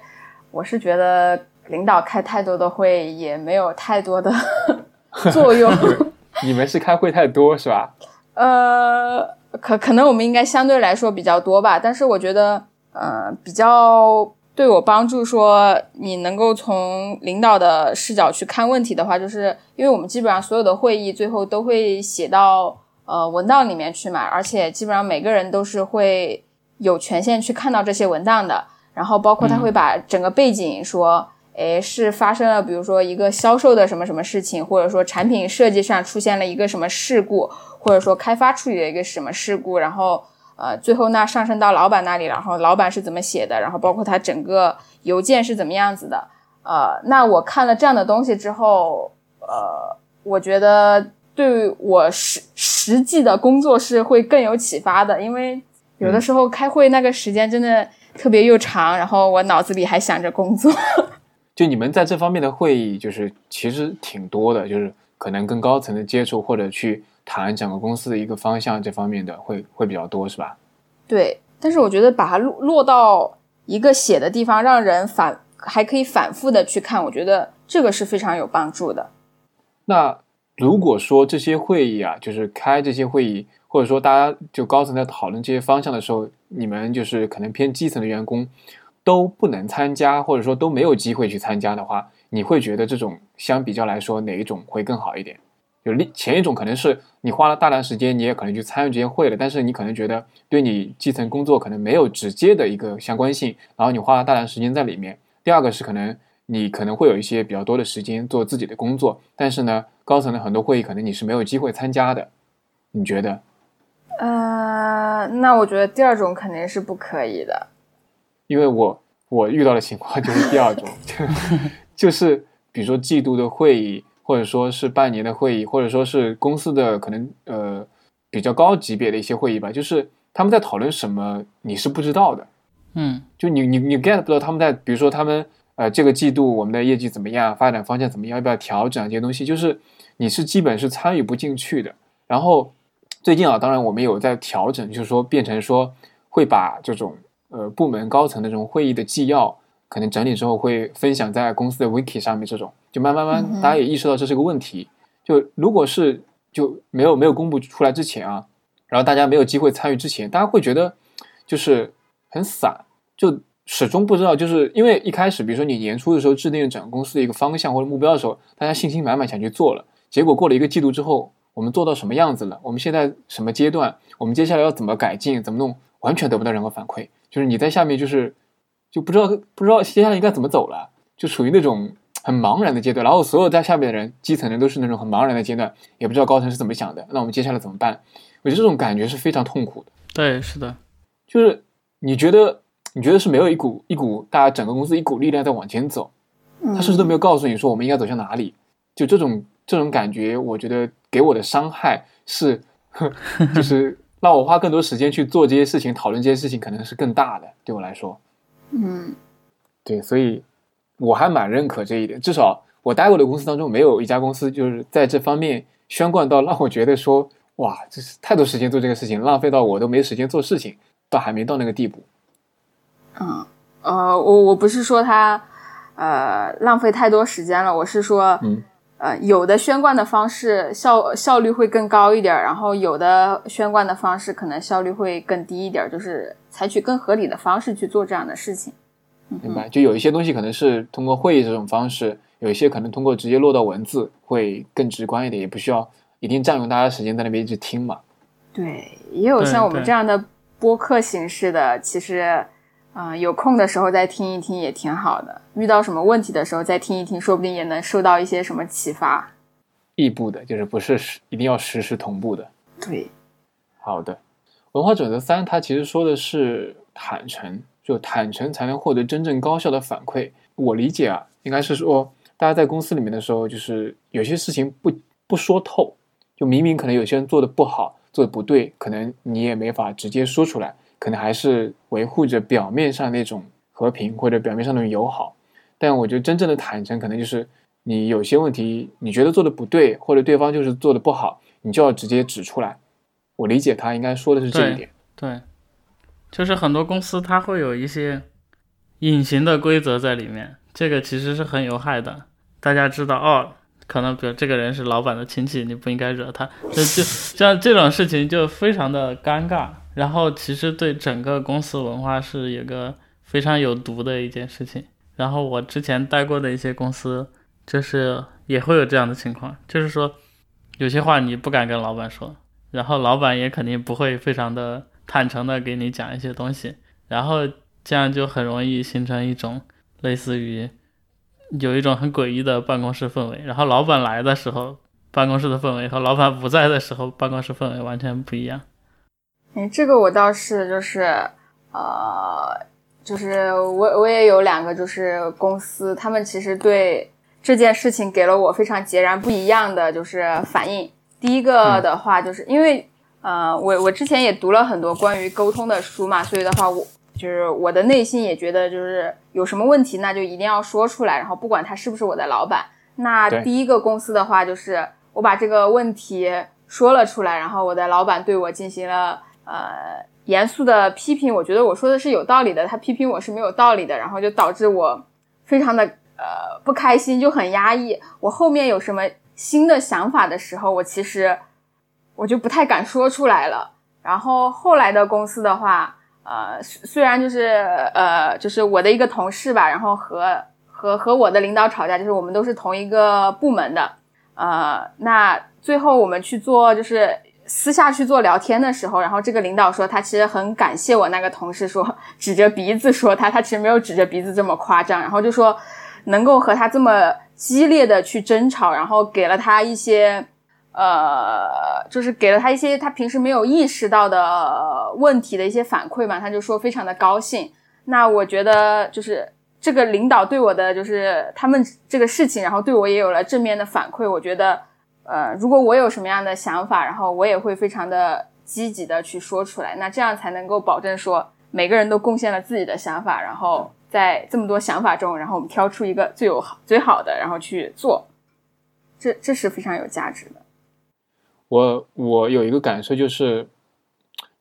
我是觉得领导开太多的会也没有太多的 [LAUGHS] 作用。[LAUGHS] 你们是开会太多是吧？[LAUGHS] 呃，可可能我们应该相对来说比较多吧。但是我觉得，呃，比较对我帮助说你能够从领导的视角去看问题的话，就是因为我们基本上所有的会议最后都会写到呃文档里面去买，而且基本上每个人都是会。有权限去看到这些文档的，然后包括他会把整个背景说，诶，是发生了，比如说一个销售的什么什么事情，或者说产品设计上出现了一个什么事故，或者说开发处理了一个什么事故，然后呃，最后那上升到老板那里，然后老板是怎么写的，然后包括他整个邮件是怎么样子的，呃，那我看了这样的东西之后，呃，我觉得对我实实际的工作是会更有启发的，因为。有的时候开会那个时间真的特别又长，然后我脑子里还想着工作。[LAUGHS] 就你们在这方面的会议，就是其实挺多的，就是可能跟高层的接触或者去谈整个公司的一个方向这方面的会会比较多，是吧？对，但是我觉得把它落落到一个写的地方，让人反还可以反复的去看，我觉得这个是非常有帮助的。那如果说这些会议啊，就是开这些会议，或者说大家就高层在讨论这些方向的时候，你们就是可能偏基层的员工都不能参加，或者说都没有机会去参加的话，你会觉得这种相比较来说哪一种会更好一点？就另前一种可能是你花了大量时间，你也可能去参与这些会了，但是你可能觉得对你基层工作可能没有直接的一个相关性，然后你花了大量时间在里面。第二个是可能你可能会有一些比较多的时间做自己的工作，但是呢，高层的很多会议可能你是没有机会参加的。你觉得？呃，那我觉得第二种肯定是不可以的，因为我我遇到的情况就是第二种，[LAUGHS] 就是比如说季度的会议。或者说是半年的会议，或者说是公司的可能呃比较高级别的一些会议吧，就是他们在讨论什么，你是不知道的，嗯，就你你你 get 不到他们在，比如说他们呃这个季度我们的业绩怎么样，发展方向怎么样，要不要调整这些东西，就是你是基本是参与不进去的。然后最近啊，当然我们有在调整，就是说变成说会把这种呃部门高层的这种会议的纪要。可能整理之后会分享在公司的 wiki 上面，这种就慢慢慢，大家也意识到这是个问题。就如果是就没有没有公布出来之前啊，然后大家没有机会参与之前，大家会觉得就是很散，就始终不知道，就是因为一开始，比如说你年初的时候制定整个公司的一个方向或者目标的时候，大家信心满满想去做了，结果过了一个季度之后，我们做到什么样子了？我们现在什么阶段？我们接下来要怎么改进？怎么弄？完全得不到任何反馈，就是你在下面就是。就不知道不知道接下来应该怎么走了，就处于那种很茫然的阶段。然后所有在下面的人，基层人都是那种很茫然的阶段，也不知道高层是怎么想的。那我们接下来怎么办？我觉得这种感觉是非常痛苦的。对，是的，就是你觉得你觉得是没有一股一股大家整个公司一股力量在往前走，他甚至都没有告诉你说我们应该走向哪里。就这种这种感觉，我觉得给我的伤害是，就是 [LAUGHS] 让我花更多时间去做这些事情，讨论这些事情，可能是更大的。对我来说。嗯，对，所以我还蛮认可这一点。至少我待过的公司当中，没有一家公司就是在这方面宣贯到让我觉得说，哇，这是太多时间做这个事情，浪费到我都没时间做事情，倒还没到那个地步。嗯，呃，我我不是说他呃浪费太多时间了，我是说，嗯，呃，有的宣贯的方式效效率会更高一点，然后有的宣贯的方式可能效率会更低一点，就是。采取更合理的方式去做这样的事情，明白？就有一些东西可能是通过会议这种方式，有一些可能通过直接落到文字会更直观一点，也不需要一定占用大家时间在那边一直听嘛。对，也有像我们这样的播客形式的，其实，啊，有空的时候再听一听也挺好的。遇到什么问题的时候再听一听，说不定也能受到一些什么启发。异步的，就是不是实一定要实时同步的。对，好的。文化准则三，它其实说的是坦诚，就坦诚才能获得真正高效的反馈。我理解啊，应该是说，大家在公司里面的时候，就是有些事情不不说透，就明明可能有些人做的不好，做的不对，可能你也没法直接说出来，可能还是维护着表面上那种和平或者表面上那种友好。但我觉得真正的坦诚，可能就是你有些问题，你觉得做的不对，或者对方就是做的不好，你就要直接指出来。我理解他应该说的是这一点，对，就是很多公司它会有一些隐形的规则在里面，这个其实是很有害的。大家知道哦，可能比如这个人是老板的亲戚，你不应该惹他，就就像这种事情就非常的尴尬。然后其实对整个公司文化是一个非常有毒的一件事情。然后我之前待过的一些公司，就是也会有这样的情况，就是说有些话你不敢跟老板说。然后老板也肯定不会非常的坦诚的给你讲一些东西，然后这样就很容易形成一种类似于有一种很诡异的办公室氛围。然后老板来的时候，办公室的氛围和老板不在的时候，办公室氛围完全不一样。哎，这个我倒是就是呃，就是我我也有两个就是公司，他们其实对这件事情给了我非常截然不一样的就是反应。第一个的话，就是因为，呃，我我之前也读了很多关于沟通的书嘛，所以的话，我就是我的内心也觉得，就是有什么问题，那就一定要说出来。然后不管他是不是我的老板，那第一个公司的话，就是我把这个问题说了出来，然后我的老板对我进行了呃严肃的批评。我觉得我说的是有道理的，他批评我是没有道理的，然后就导致我非常的呃不开心，就很压抑。我后面有什么新的想法的时候，我其实我就不太敢说出来了。然后后来的公司的话。呃，虽然就是呃，就是我的一个同事吧，然后和和和我的领导吵架，就是我们都是同一个部门的，呃，那最后我们去做就是私下去做聊天的时候，然后这个领导说他其实很感谢我那个同事，说指着鼻子说他，他其实没有指着鼻子这么夸张，然后就说能够和他这么激烈的去争吵，然后给了他一些。呃，就是给了他一些他平时没有意识到的问题的一些反馈嘛，他就说非常的高兴。那我觉得就是这个领导对我的就是他们这个事情，然后对我也有了正面的反馈。我觉得，呃，如果我有什么样的想法，然后我也会非常的积极的去说出来。那这样才能够保证说每个人都贡献了自己的想法，然后在这么多想法中，然后我们挑出一个最有好最好的，然后去做。这这是非常有价值的。我我有一个感受，就是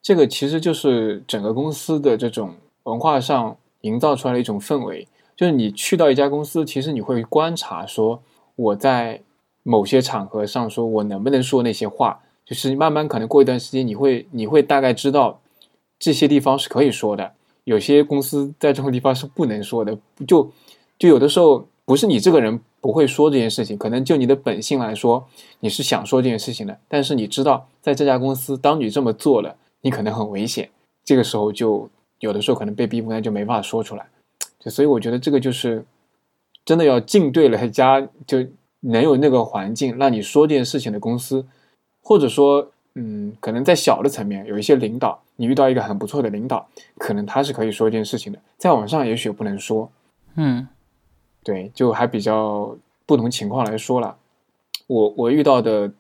这个其实就是整个公司的这种文化上营造出来的一种氛围。就是你去到一家公司，其实你会观察说，我在某些场合上说我能不能说那些话。就是慢慢可能过一段时间，你会你会大概知道这些地方是可以说的，有些公司在这种地方是不能说的。就就有的时候不是你这个人。不会说这件事情，可能就你的本性来说，你是想说这件事情的。但是你知道，在这家公司，当你这么做了，你可能很危险。这个时候就有的时候可能被逼无奈，就没办法说出来。就所以我觉得这个就是真的要进对了家就能有那个环境让你说这件事情的公司，或者说，嗯，可能在小的层面有一些领导，你遇到一个很不错的领导，可能他是可以说一件事情的。在网上也许不能说，嗯。对，就还比较不同情况来说了，我我遇到的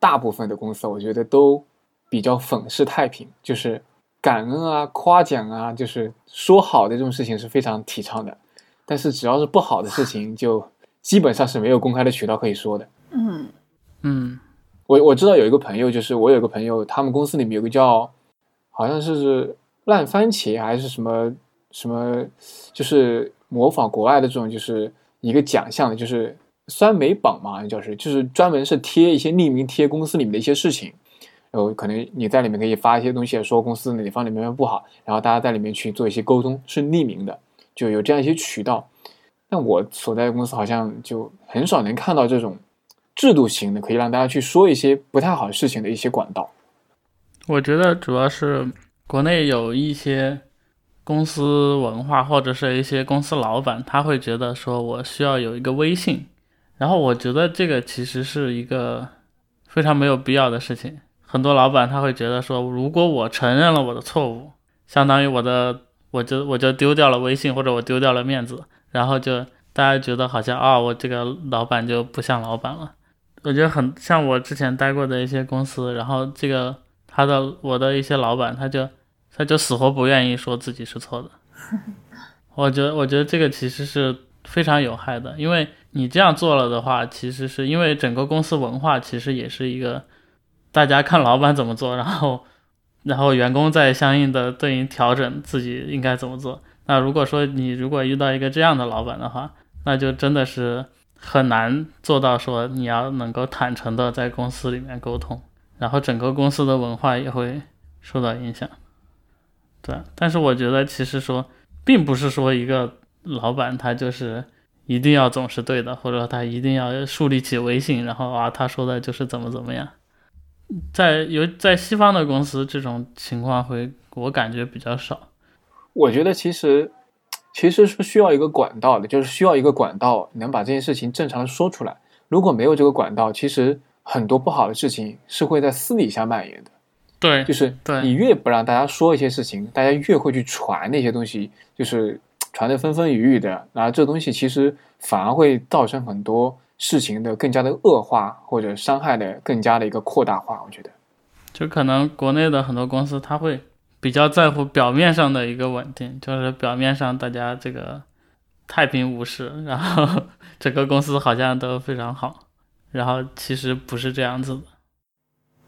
大部分的公司，我觉得都比较粉饰太平，就是感恩啊、夸奖啊，就是说好的这种事情是非常提倡的，但是只要是不好的事情，就基本上是没有公开的渠道可以说的。嗯嗯，我我知道有一个朋友，就是我有个朋友，他们公司里面有个叫好像是烂番茄还是什么什么，就是。模仿国外的这种就是一个奖项的，就是酸梅榜嘛，就是就是专门是贴一些匿名贴公司里面的一些事情，然后可能你在里面可以发一些东西，说公司哪方里面不好，然后大家在里面去做一些沟通，是匿名的，就有这样一些渠道。但我所在的公司好像就很少能看到这种制度型的，可以让大家去说一些不太好事情的一些管道。我觉得主要是国内有一些。公司文化或者是一些公司老板，他会觉得说我需要有一个微信，然后我觉得这个其实是一个非常没有必要的事情。很多老板他会觉得说，如果我承认了我的错误，相当于我的我就我就丢掉了微信或者我丢掉了面子，然后就大家觉得好像啊我这个老板就不像老板了。我觉得很像我之前待过的一些公司，然后这个他的我的一些老板他就。他就死活不愿意说自己是错的，[LAUGHS] 我觉得，我觉得这个其实是非常有害的，因为你这样做了的话，其实是因为整个公司文化其实也是一个，大家看老板怎么做，然后，然后员工再相应的对应调整自己应该怎么做。那如果说你如果遇到一个这样的老板的话，那就真的是很难做到说你要能够坦诚的在公司里面沟通，然后整个公司的文化也会受到影响。对，但是我觉得其实说，并不是说一个老板他就是一定要总是对的，或者他一定要树立起威信，然后啊他说的就是怎么怎么样。在有在西方的公司，这种情况会我感觉比较少。我觉得其实其实是需要一个管道的，就是需要一个管道能把这件事情正常的说出来。如果没有这个管道，其实很多不好的事情是会在私底下蔓延的。对，就是你越不让大家说一些事情，大家越会去传那些东西，就是传的风风雨雨的。然后这东西其实反而会造成很多事情的更加的恶化，或者伤害的更加的一个扩大化。我觉得，就可能国内的很多公司，他会比较在乎表面上的一个稳定，就是表面上大家这个太平无事，然后 [LAUGHS] 整个公司好像都非常好，然后其实不是这样子的。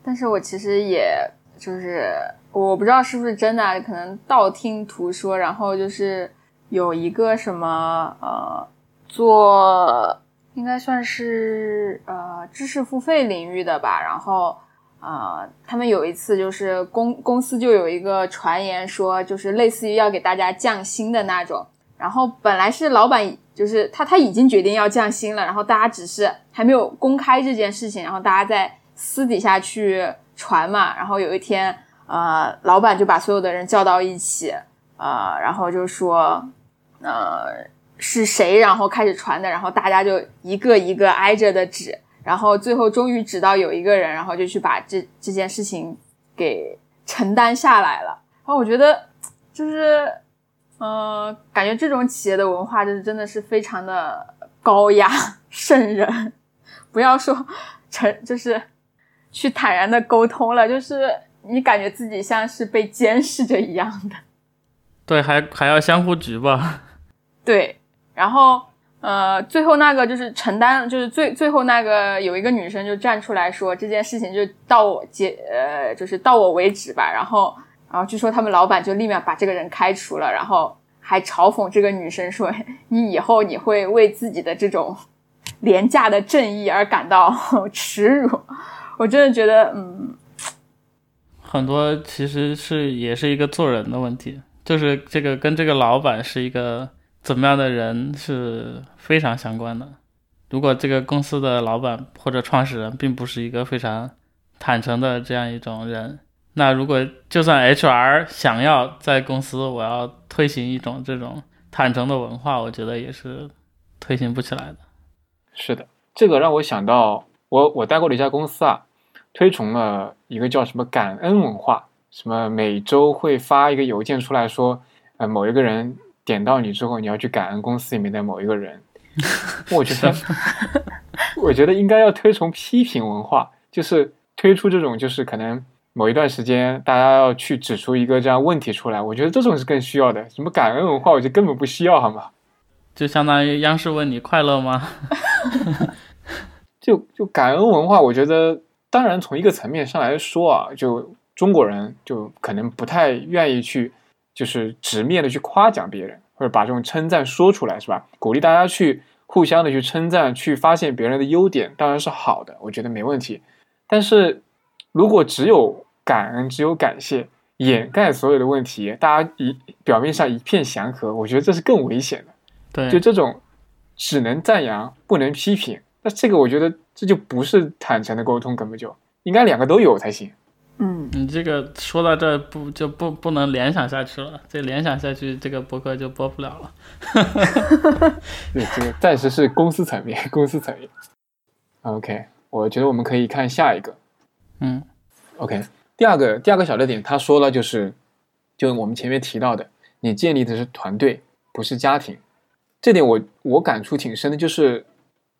但是我其实也就是我不知道是不是真的，可能道听途说，然后就是有一个什么呃做应该算是呃知识付费领域的吧，然后。啊，他们有一次就是公公司就有一个传言说，就是类似于要给大家降薪的那种。然后本来是老板就是他他已经决定要降薪了，然后大家只是还没有公开这件事情，然后大家在私底下去传嘛。然后有一天，呃，老板就把所有的人叫到一起，呃，然后就说，呃，是谁，然后开始传的，然后大家就一个一个挨着的指。然后最后终于直到有一个人，然后就去把这这件事情给承担下来了。然后我觉得，就是，呃，感觉这种企业的文化就是真的是非常的高压圣 [LAUGHS] 人。不要说成，就是去坦然的沟通了，就是你感觉自己像是被监视着一样的。对，还还要相互举报。[LAUGHS] 对，然后。呃，最后那个就是承担，就是最最后那个有一个女生就站出来说这件事情就到我结，呃，就是到我为止吧。然后，然后据说他们老板就立马把这个人开除了，然后还嘲讽这个女生说：“你以后你会为自己的这种廉价的正义而感到耻辱。” [LAUGHS] 我真的觉得，嗯，[TSK] 很多其实是也是一个做人的问题，就是这个跟这个老板是一个。怎么样的人是非常相关的。如果这个公司的老板或者创始人并不是一个非常坦诚的这样一种人，那如果就算 HR 想要在公司我要推行一种这种坦诚的文化，我觉得也是推行不起来的。是的，这个让我想到我我待过的一家公司啊，推崇了一个叫什么感恩文化，什么每周会发一个邮件出来说，呃，某一个人。点到你之后，你要去感恩公司里面的某一个人。我觉得，[LAUGHS] 我觉得应该要推崇批评文化，就是推出这种，就是可能某一段时间大家要去指出一个这样问题出来。我觉得这种是更需要的。什么感恩文化，我觉得根本不需要，好吗？[LAUGHS] 就相当于央视问你快乐吗？[LAUGHS] 就就感恩文化，我觉得当然从一个层面上来说啊，就中国人就可能不太愿意去。就是直面的去夸奖别人，或者把这种称赞说出来，是吧？鼓励大家去互相的去称赞，去发现别人的优点，当然是好的，我觉得没问题。但是如果只有感恩，只有感谢，掩盖所有的问题，大家一表面上一片祥和，我觉得这是更危险的。对，就这种只能赞扬不能批评，那这个我觉得这就不是坦诚的沟通，根本就应该两个都有才行。嗯，你这个说到这不就不不能联想下去了？这联想下去，这个博客就播不了了。[LAUGHS] 对，这个暂时是公司层面，[LAUGHS] 公司层面。OK，我觉得我们可以看下一个。嗯，OK，第二个第二个小的点，他说了就是，就我们前面提到的，你建立的是团队，不是家庭。这点我我感触挺深的，就是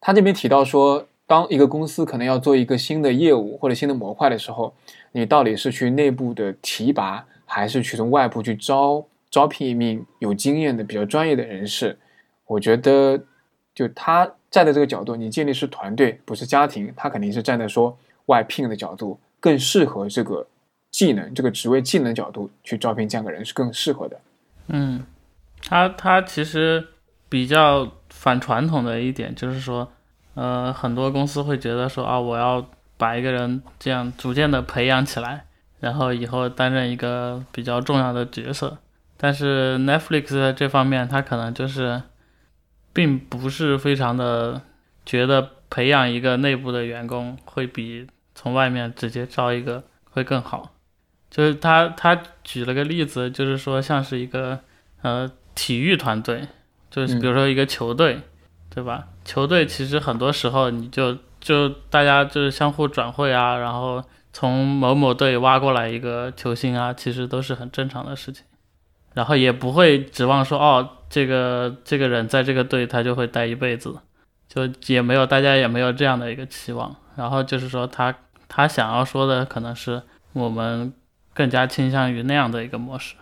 他这边提到说。当一个公司可能要做一个新的业务或者新的模块的时候，你到底是去内部的提拔，还是去从外部去招招聘一名有经验的、比较专业的人士？我觉得，就他站在这个角度，你建立是团队，不是家庭，他肯定是站在说外聘的角度，更适合这个技能、这个职位技能角度去招聘这样的人是更适合的。嗯，他他其实比较反传统的一点就是说。呃，很多公司会觉得说啊，我要把一个人这样逐渐的培养起来，然后以后担任一个比较重要的角色。但是 Netflix 这方面，他可能就是，并不是非常的觉得培养一个内部的员工会比从外面直接招一个会更好。就是他他举了个例子，就是说像是一个呃体育团队，就是比如说一个球队。对吧？球队其实很多时候你就就大家就是相互转会啊，然后从某某队挖过来一个球星啊，其实都是很正常的事情。然后也不会指望说哦，这个这个人在这个队他就会待一辈子，就也没有大家也没有这样的一个期望。然后就是说他他想要说的可能是我们更加倾向于那样的一个模式。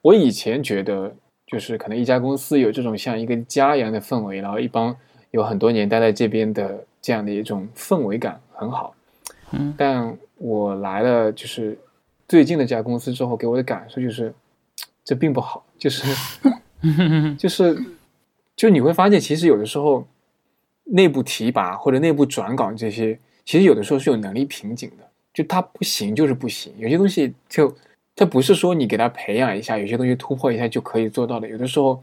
我以前觉得，就是可能一家公司有这种像一个家一样的氛围，然后一帮有很多年待在这边的这样的一种氛围感很好。嗯，但我来了就是最近的这家公司之后，给我的感受就是这并不好，就是 [LAUGHS] 就是就你会发现，其实有的时候内部提拔或者内部转岗这些，其实有的时候是有能力瓶颈的，就他不行就是不行，有些东西就它不是说你给他培养一下，有些东西突破一下就可以做到的，有的时候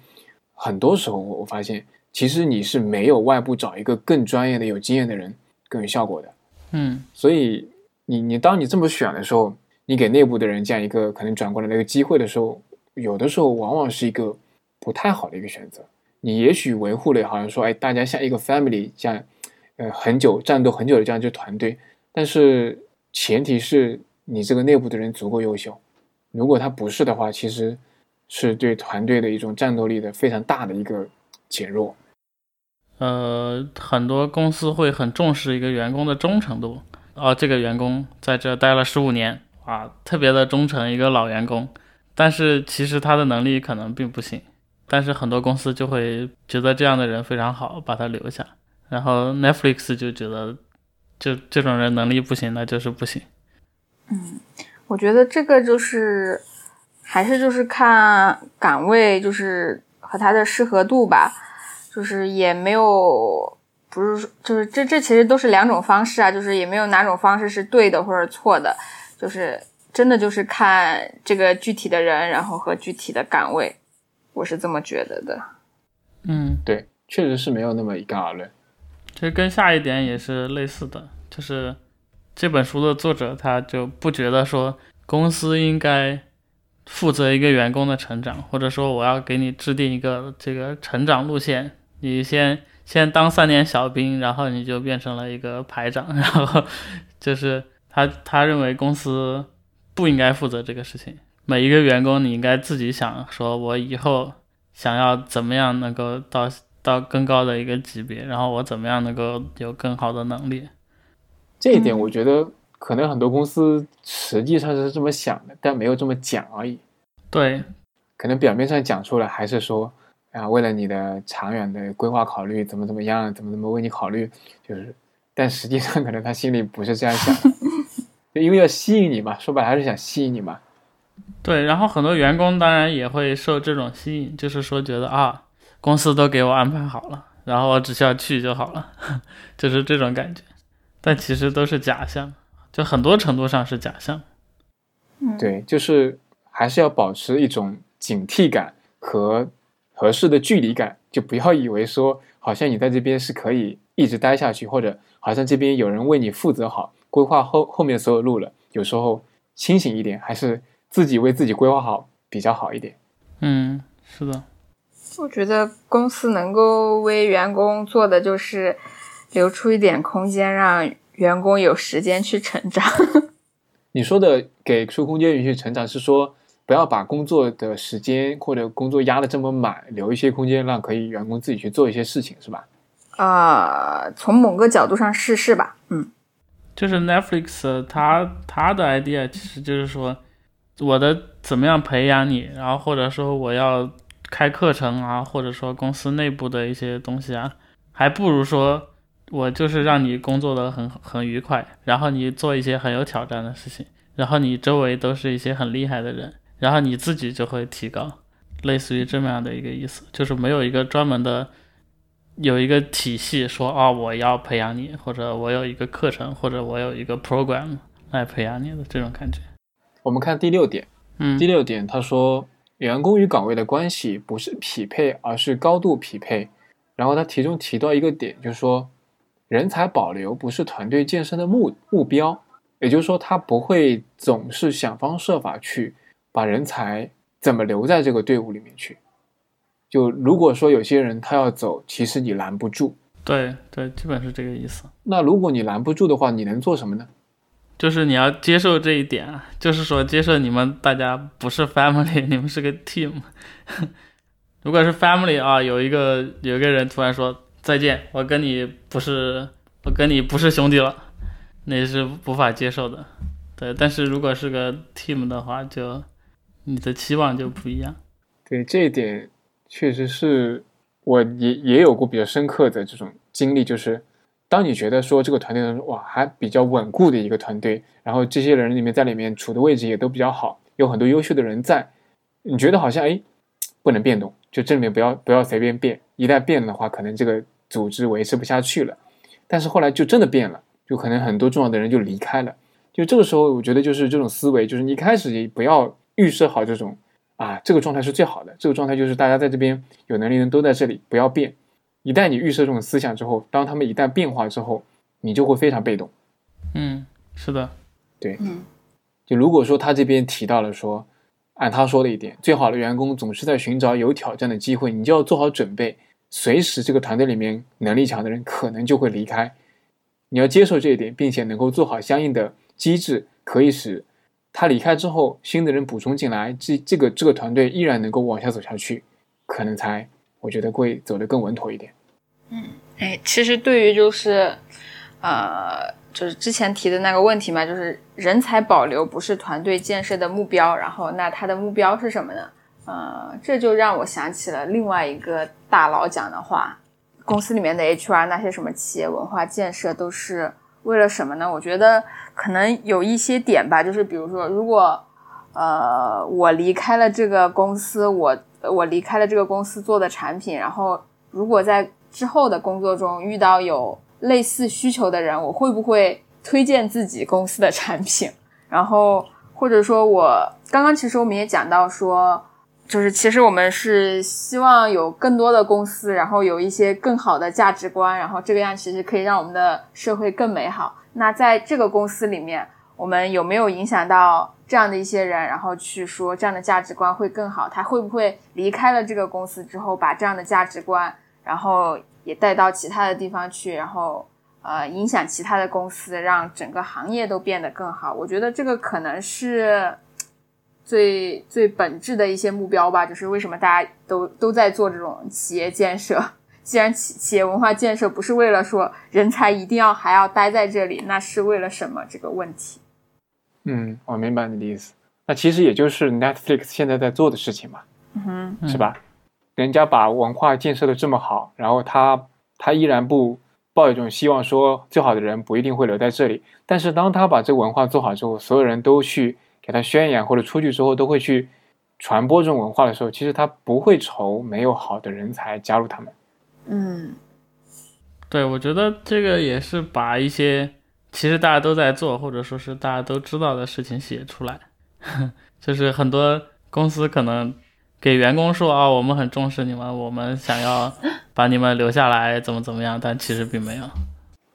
很多时候我我发现，其实你是没有外部找一个更专业的、有经验的人更有效果的。嗯所以你你当你这么选的时候，你给内部的人这样一个可能转过来的一个机会的时候，有的时候往往是一个不太好的一个选择。你也许维护了好像说，哎，大家像一个 family 这样，呃，很久战斗很久的这样一支团队，但是前提是你这个内部的人足够优秀。如果他不是的话，其实是对团队的一种战斗力的非常大的一个减弱。呃，很多公司会很重视一个员工的忠诚度。哦，这个员工在这待了十五年，啊，特别的忠诚，一个老员工。但是其实他的能力可能并不行，但是很多公司就会觉得这样的人非常好，把他留下。然后 Netflix 就觉得，就这种人能力不行，那就是不行。嗯我觉得这个就是还是就是看岗位，就是和他的适合度吧，就是也没有不是说就是这这其实都是两种方式啊，就是也没有哪种方式是对的或者错的，就是真的就是看这个具体的人，然后和具体的岗位，我是这么觉得的。嗯，对，确实是没有那么一概而论。其实跟下一点也是类似的，就是这本书的作者他就不觉得说公司应该负责一个员工的成长，或者说我要给你制定一个这个成长路线，你先先当三年小兵，然后你就变成了一个排长，[LAUGHS] 然后就是他他认为公司不应该负责这个事情，每一个员工你应该自己想，说我以后想要怎么样能够到到更高的一个级别，然后我怎么样能够有更好的能力。这一点我觉得可能很多公司实际上是这么想的，但没有这么讲而已。对，可能表面上讲出来还是说，啊，为了你的长远的规划考虑，怎么怎么样，怎么怎么为你考虑，就是，但实际上可能他心里不是这样想的，[LAUGHS] 就因为要吸引你嘛，说白了还是想吸引你嘛。对，然后很多员工当然也会受这种吸引，就是说觉得啊，公司都给我安排好了，然后我只需要去就好了，[LAUGHS] 就是这种感觉。但其实都是假象，就很多程度上是假象。嗯，对，就是还是要保持一种警惕感和合适的距离感，就不要以为说好像你在这边是可以一直待下去，或者好像这边有人为你负责好，规划后后面所有路了。有时候清醒一点，还是自己为自己规划好比较好一点。嗯，是的，我觉得公司能够为员工做的就是留出一点空间，让员工有时间去成长。[LAUGHS] 你说的给出空间允许成长，是说不要把工作的时间或者工作压得这么满，留一些空间让可以员工自己去做一些事情，是吧？啊、从某个角度上试试吧。嗯就是 Netflix 它它的 idea 其实就是说，我的怎么样培养你，然后或者说我要开课程啊，或者说公司内部的一些东西啊，还不如说我就是让你工作的很很愉快，然后你做一些很有挑战的事情，然后你周围都是一些很厉害的人，然后你自己就会提高，类似于这么样的一个意思，就是没有一个专门的。有一个体系说啊、我要培养你，或者我有一个课程，或者我有一个 program 来培养你的这种感觉。我们看第六点，嗯第六点他说，员工与岗位的关系不是匹配，而是高度匹配。然后他其中提到一个点，就是说，人才保留不是团队建设的目目标，也就是说，他不会总是想方设法去把人才怎么留在这个队伍里面去。就如果说有些人他要走，其实你拦不住。对对，基本是这个意思。那如果你拦不住的话，你能做什么呢？就是你要接受这一点啊，就是说接受你们大家不是 family，[LAUGHS] 你们是个 team。[LAUGHS] 如果是 family 啊，有一个有一个人突然说再见，我跟你不是我跟你不是兄弟了，那是无法接受的。对，但是如果是个 team 的话，就你的期望就不一样。对这一点，确实是我也也有过比较深刻的这种经历，就是当你觉得说这个团队中哇还比较稳固的一个团队，然后这些人里面在里面处的位置也都比较好，有很多优秀的人在，你觉得好像哎不能变动，就这里面不要不要随便变，一旦变的话，可能这个组织维持不下去了。但是后来就真的变了，就可能很多重要的人就离开了。就这个时候，我觉得就是这种思维，就是你一开始也不要预设好这种啊，这个状态是最好的，这个状态就是大家在这边有能力的人都在这里，不要变。一旦你预设这种思想之后，当他们一旦变化之后，你就会非常被动。嗯，是的，对，嗯就如果说他这边提到了说，按他说的一点，最好的员工总是在寻找有挑战的机会，你就要做好准备，随时这个团队里面能力强的人可能就会离开，你要接受这一点，并且能够做好相应的机制，可以使他离开之后，新的人补充进来，这这个这个团队依然能够往下走下去，可能才我觉得会走得更稳妥一点。嗯哎，其实对于就是，呃，就是之前提的那个问题嘛，就是人才保留不是团队建设的目标，然后那他的目标是什么呢？呃，这就让我想起了另外一个大佬讲的话，公司里面的 HR 那些什么企业文化建设都是为了什么呢？我觉得可能有一些点吧，就是比如说，如果呃我离开了这个公司，我我离开了这个公司做的产品，然后如果在之后的工作中遇到有类似需求的人，我会不会推荐自己公司的产品？然后或者说我刚刚其实我们也讲到说，就是其实我们是希望有更多的公司，然后有一些更好的价值观，然后这个样其实可以让我们的社会更美好。那在这个公司里面，我们有没有影响到这样的一些人，然后去说这样的价值观会更好？他会不会离开了这个公司之后，把这样的价值观？然后也带到其他的地方去，然后呃影响其他的公司，让整个行业都变得更好。我觉得这个可能是最最本质的一些目标吧，就是为什么大家都都在做这种企业建设。既然企企业文化建设不是为了说人才一定要还要待在这里，那是为了什么？这个问题。嗯，我明白你的意思。那其实也就是 Netflix 现在在做的事情嘛，嗯哼是吧？人家把文化建设的这么好，然后他他依然不抱一种希望说最好的人不一定会留在这里。但是当他把这个文化做好之后，所有人都去给他宣扬，或者出去之后都会去传播这种文化的时候，其实他不会愁没有好的人才加入他们。嗯对，我觉得这个也是把一些其实大家都在做，或者说是大家都知道的事情写出来。[LAUGHS] 就是很多公司可能给员工说啊，我们很重视你们，我们想要把你们留下来，怎么怎么样，但其实并没有。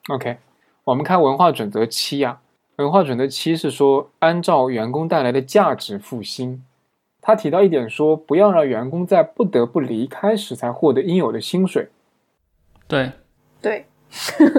OK，我们看文化准则七啊，文化准则七是说按照员工带来的价值付薪。他提到一点说，不要让员工在不得不离开时才获得应有的薪水。对，对，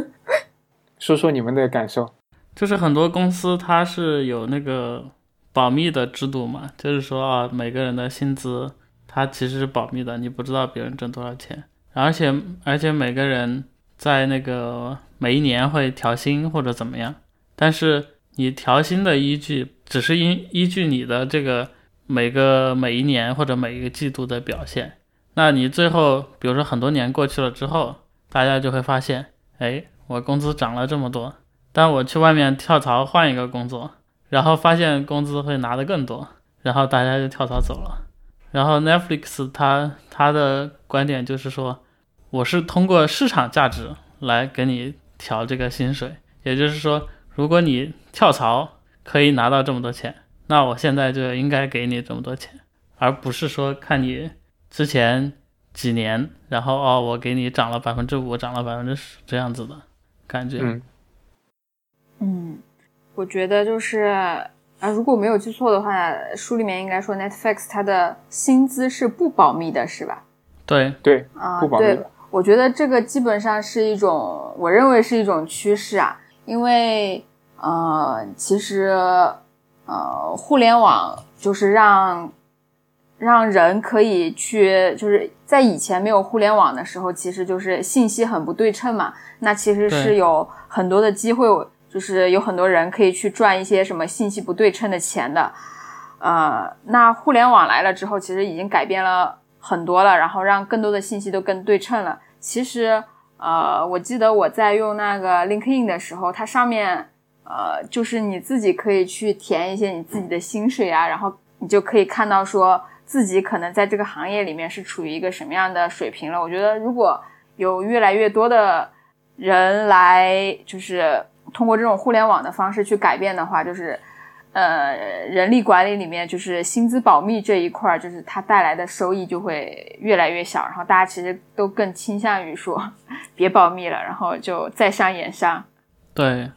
[LAUGHS] 说说你们的感受。就是很多公司它是有那个保密的制度嘛，就是说啊，每个人的薪资它其实是保密的，你不知道别人挣多少钱，而且而且每个人在那个每一年会调薪或者怎么样，但是你调薪的依据只是依依据你的这个每个每一年或者每一个季度的表现，那你最后比如说很多年过去了之后，大家就会发现，哎，我工资涨了这么多。但我去外面跳槽换一个工作，然后发现工资会拿得更多，然后大家就跳槽走了。然后 Netflix 它它的观点就是说，我是通过市场价值来给你调这个薪水，也就是说，如果你跳槽可以拿到这么多钱，那我现在就应该给你这么多钱，而不是说看你之前几年，然后哦我给你涨了百分之五，涨了百分之十这样子的感觉。嗯，嗯，我觉得就是啊，如果没有记错的话，书里面应该说 Netflix 它的薪资是不保密的，是吧？对，对，啊，不保密对，我觉得这个基本上是一种，我认为是一种趋势啊，因为呃，其实呃，互联网就是让让人可以去，就是在以前没有互联网的时候，其实就是信息很不对称嘛，那其实是有很多的机会就是有很多人可以去赚一些什么信息不对称的钱的。呃，那互联网来了之后，其实已经改变了很多了，然后让更多的信息都更对称了。其实，呃，我记得我在用那个 LinkedIn 的时候，它上面，呃，就是你自己可以去填一些你自己的薪水啊，然后你就可以看到说自己可能在这个行业里面是处于一个什么样的水平了。我觉得如果有越来越多的人来，就是通过这种互联网的方式去改变的话，就是。呃，人力管理里面就是薪资保密这一块儿，就是它带来的收益就会越来越小，然后大家其实都更倾向于说 [LAUGHS] 别保密了，然后就在商言商。对，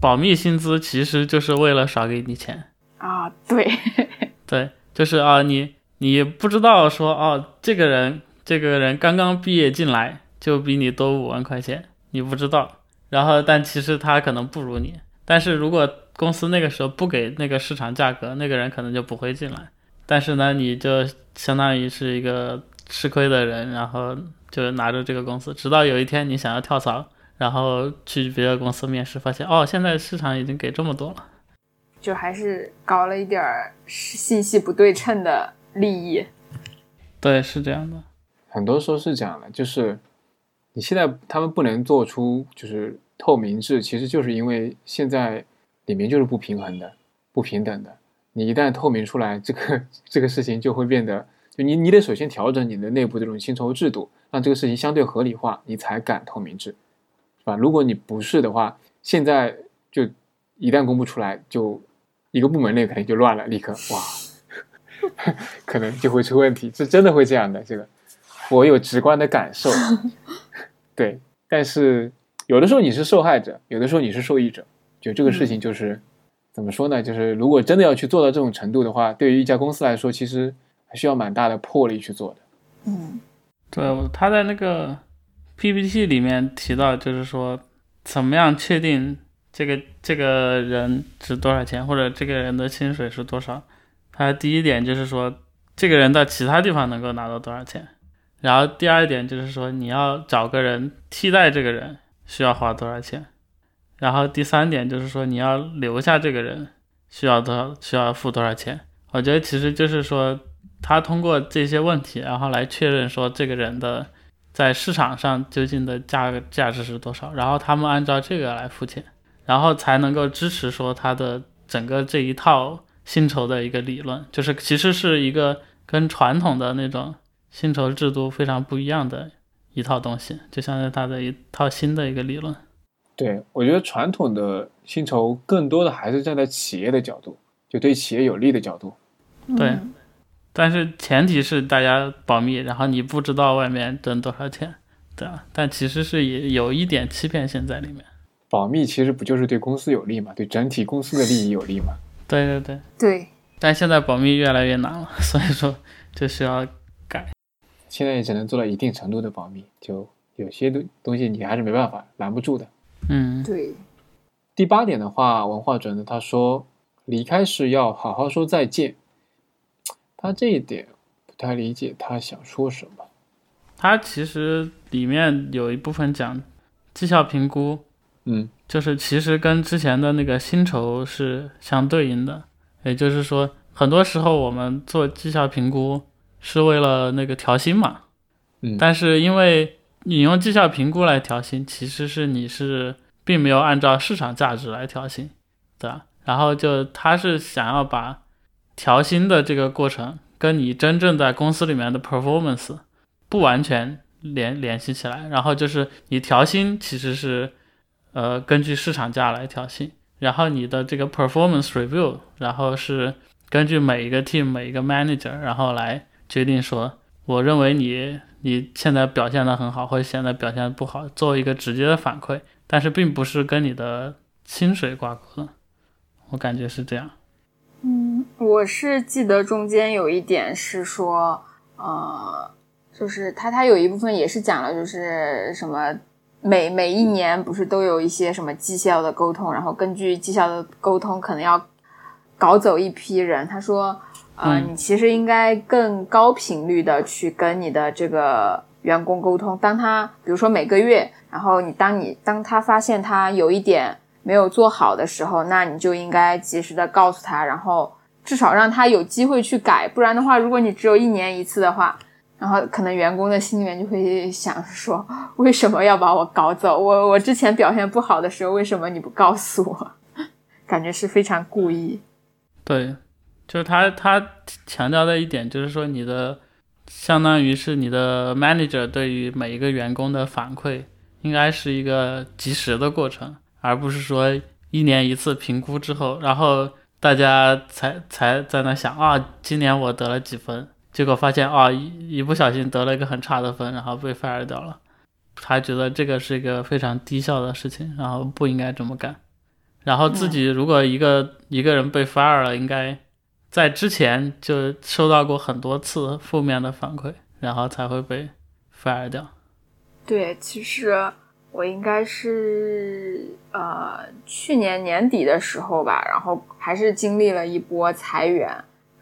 保密薪资其实就是为了少给你钱啊。对 [LAUGHS] 对，就是啊，你你不知道说哦，这个人这个人刚刚毕业进来就比你多五万块钱，你不知道，然后但其实他可能不如你，但是如果。公司那个时候不给那个市场价格，那个人可能就不会进来。但是呢，你就相当于是一个吃亏的人，然后就拿着这个公司，直到有一天你想要跳槽，然后去别的公司面试，发现哦，现在市场已经给这么多了，就还是搞了一点儿信息不对称的利益。对，是这样的。很多时候是这样的，就是你现在他们不能做出就是透明制，其实就是因为现在。里面就是不平衡的、不平等的。你一旦透明出来，这个 [LAUGHS] 这个事情就会变得，就你你得首先调整你的内部这种薪酬制度，让这个事情相对合理化，你才敢透明制，是吧？如果你不是的话，现在就一旦公布出来，就一个部门内肯定就乱了，立刻哇，[LAUGHS] 可能就会出问题，是真的会这样的。这个我有直观的感受，[LAUGHS] 对。但是有的时候你是受害者，有的时候你是受益者。就这个事情，就是怎么说呢？就是如果真的要去做到这种程度的话，对于一家公司来说，其实还需要蛮大的魄力去做的。嗯，对，他在那个 PPT 里面提到，就是说怎么样确定这个这个人值多少钱，或者这个人的薪水是多少？他第一点就是说，这个人在其他地方能够拿到多少钱。然后第二点就是说，你要找个人替代这个人，需要花多少钱？然后第三点就是说，你要留下这个人需要多少，需要付多少钱？我觉得其实就是说，他通过这些问题，然后来确认说这个人的在市场上究竟的价价值是多少，然后他们按照这个来付钱，然后才能够支持说他的整个这一套薪酬的一个理论，就是其实是一个跟传统的那种薪酬制度非常不一样的一套东西，就相当于他的一套新的一个理论。对，我觉得传统的薪酬更多的还是站在企业的角度，就对企业有利的角度。对，但是前提是大家保密，然后你不知道外面挣多少钱，对吧。但其实是也有一点欺骗性在里面。保密其实不就是对公司有利嘛？对整体公司的利益有利嘛？对对对对。但现在保密越来越难了，所以说就需要改。现在也只能做到一定程度的保密，就有些东东西你还是没办法拦不住的。嗯，对。第八点的话，文化准的他说，离开时要好好说再见。他这一点不太理解，他想说什么？他其实里面有一部分讲绩效评估，嗯，就是其实跟之前的那个薪酬是相对应的。也就是说，很多时候我们做绩效评估是为了那个调薪嘛，嗯，但是因为你用绩效评估来调薪，其实是你是并没有按照市场价值来调薪，对吧？然后就他是想要把调薪的这个过程跟你真正在公司里面的 performance 不完全联联系起来，然后就是你调薪其实是呃根据市场价来调薪，然后你的这个 performance review，然后是根据每一个 team 每一个 manager，然后来决定说，我认为你。你现在表现的很好，或者现在表现不好，做一个直接的反馈，但是并不是跟你的薪水挂钩的，我感觉是这样。嗯，我是记得中间有一点是说，呃，就是他他有一部分也是讲了，就是什么每每一年不是都有一些什么绩效的沟通，然后根据绩效的沟通可能要搞走一批人，他说。啊，你其实应该更高频率的去跟你的这个员工沟通。当他比如说每个月，然后你当你当他发现他有一点没有做好的时候，那你就应该及时的告诉他，然后至少让他有机会去改。不然的话，如果你只有一年一次的话，然后可能员工的心里面就会想说，为什么要把我搞走？我 [LAUGHS] 我之前表现不好的时候，为什么你不告诉我？[LAUGHS] 感觉是非常故意。对，就是他他强调的一点就是说，你的相当于是你的 manager 对于每一个员工的反馈，应该是一个及时的过程，而不是说一年一次评估之后，然后大家才才在那想啊，今年我得了几分。结果发现啊，一一不小心得了一个很差的分，然后被 fire 掉了。他觉得这个是一个非常低效的事情，然后不应该这么干。然后自己如果一个一个人被 fire 了，应该在之前就收到过很多次负面的反馈，然后才会被 fire 掉。对，其实我应该是呃去年年底的时候吧，然后还是经历了一波裁员。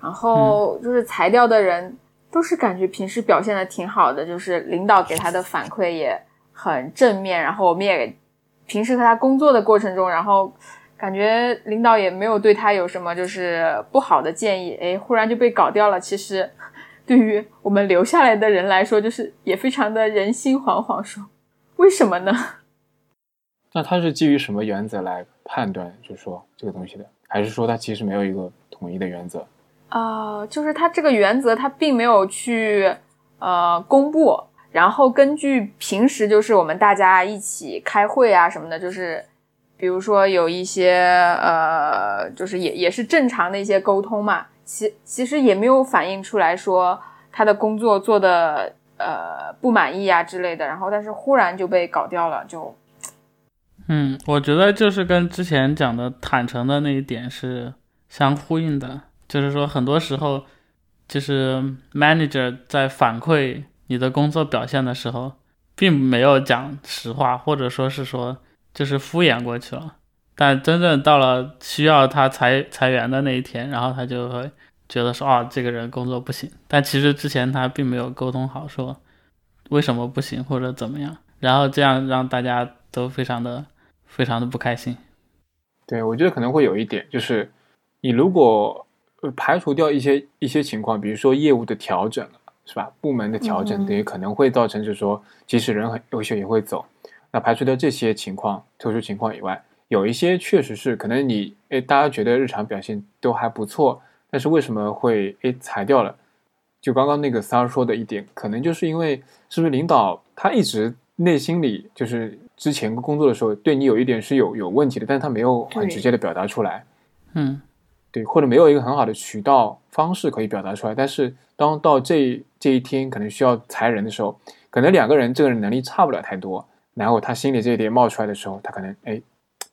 然后就是裁掉的人都是感觉平时表现的挺好的，就是领导给他的反馈也很正面。然后我们也平时和他工作的过程中，然后感觉领导也没有对他有什么就是不好的建议。哎，忽然就被搞掉了。其实 [LAUGHS] 对于我们留下来的人来说，就是也非常的人心惶惶。说为什么呢？[LAUGHS] 那他是基于什么原则来判断，就是说这个东西的？还是说他其实没有一个统一的原则？呃，就是他这个原则，他并没有去呃公布，然后根据平时就是我们大家一起开会啊什么的，就是比如说有一些呃，就是也也是正常的一些沟通嘛，其其实也没有反映出来说他的工作做的呃不满意啊之类的，然后但是忽然就被搞掉了，就嗯，我觉得就是跟之前讲的坦诚的那一点是相呼应的。就是说，很多时候，就是 manager 在反馈你的工作表现的时候，并没有讲实话，或者说是说就是敷衍过去了。但真正到了需要他裁裁员的那一天，然后他就会觉得说，啊，这个人工作不行。但其实之前他并没有沟通好，说为什么不行或者怎么样，然后这样让大家都非常的非常的不开心。对，我觉得可能会有一点，就是你如果。呃，排除掉一些一些情况，比如说业务的调整是吧？部门的调整，等于可能会造成，就是说，即使人很优秀，也会走。那排除掉这些情况、特殊情况以外，有一些确实是可能你，哎，大家觉得日常表现都还不错，但是为什么会诶裁掉了？就刚刚那个三儿说的一点，可能就是因为是不是领导他一直内心里就是之前工作的时候对你有一点是有有问题的，但是他没有很直接的表达出来，嗯。对，或者没有一个很好的渠道方式可以表达出来。但是当到这这一天可能需要裁人的时候，可能两个人这个人能力差不了太多，然后他心里这一点冒出来的时候，他可能哎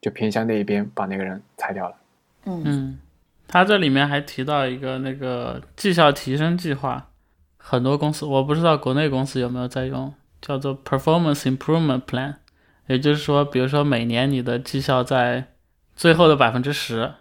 就偏向那一边把那个人裁掉了。嗯嗯，他这里面还提到一个那个绩效提升计划，很多公司我不知道国内公司有没有在用，叫做 Performance Improvement Plan，也就是说，比如说每年你的绩效在最后的百分之十。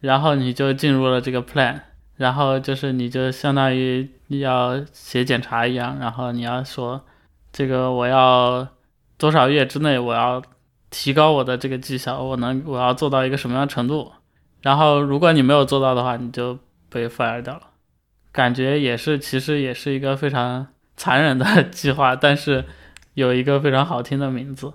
然后你就进入了这个 plan，然后就是你就相当于要写检查一样，然后你要说，这个我要多少月之内我要提高我的这个绩效，我能我要做到一个什么样程度，然后如果你没有做到的话，你就被 fire 掉了。感觉也是，其实也是一个非常残忍的 [LAUGHS] 计划，但是有一个非常好听的名字。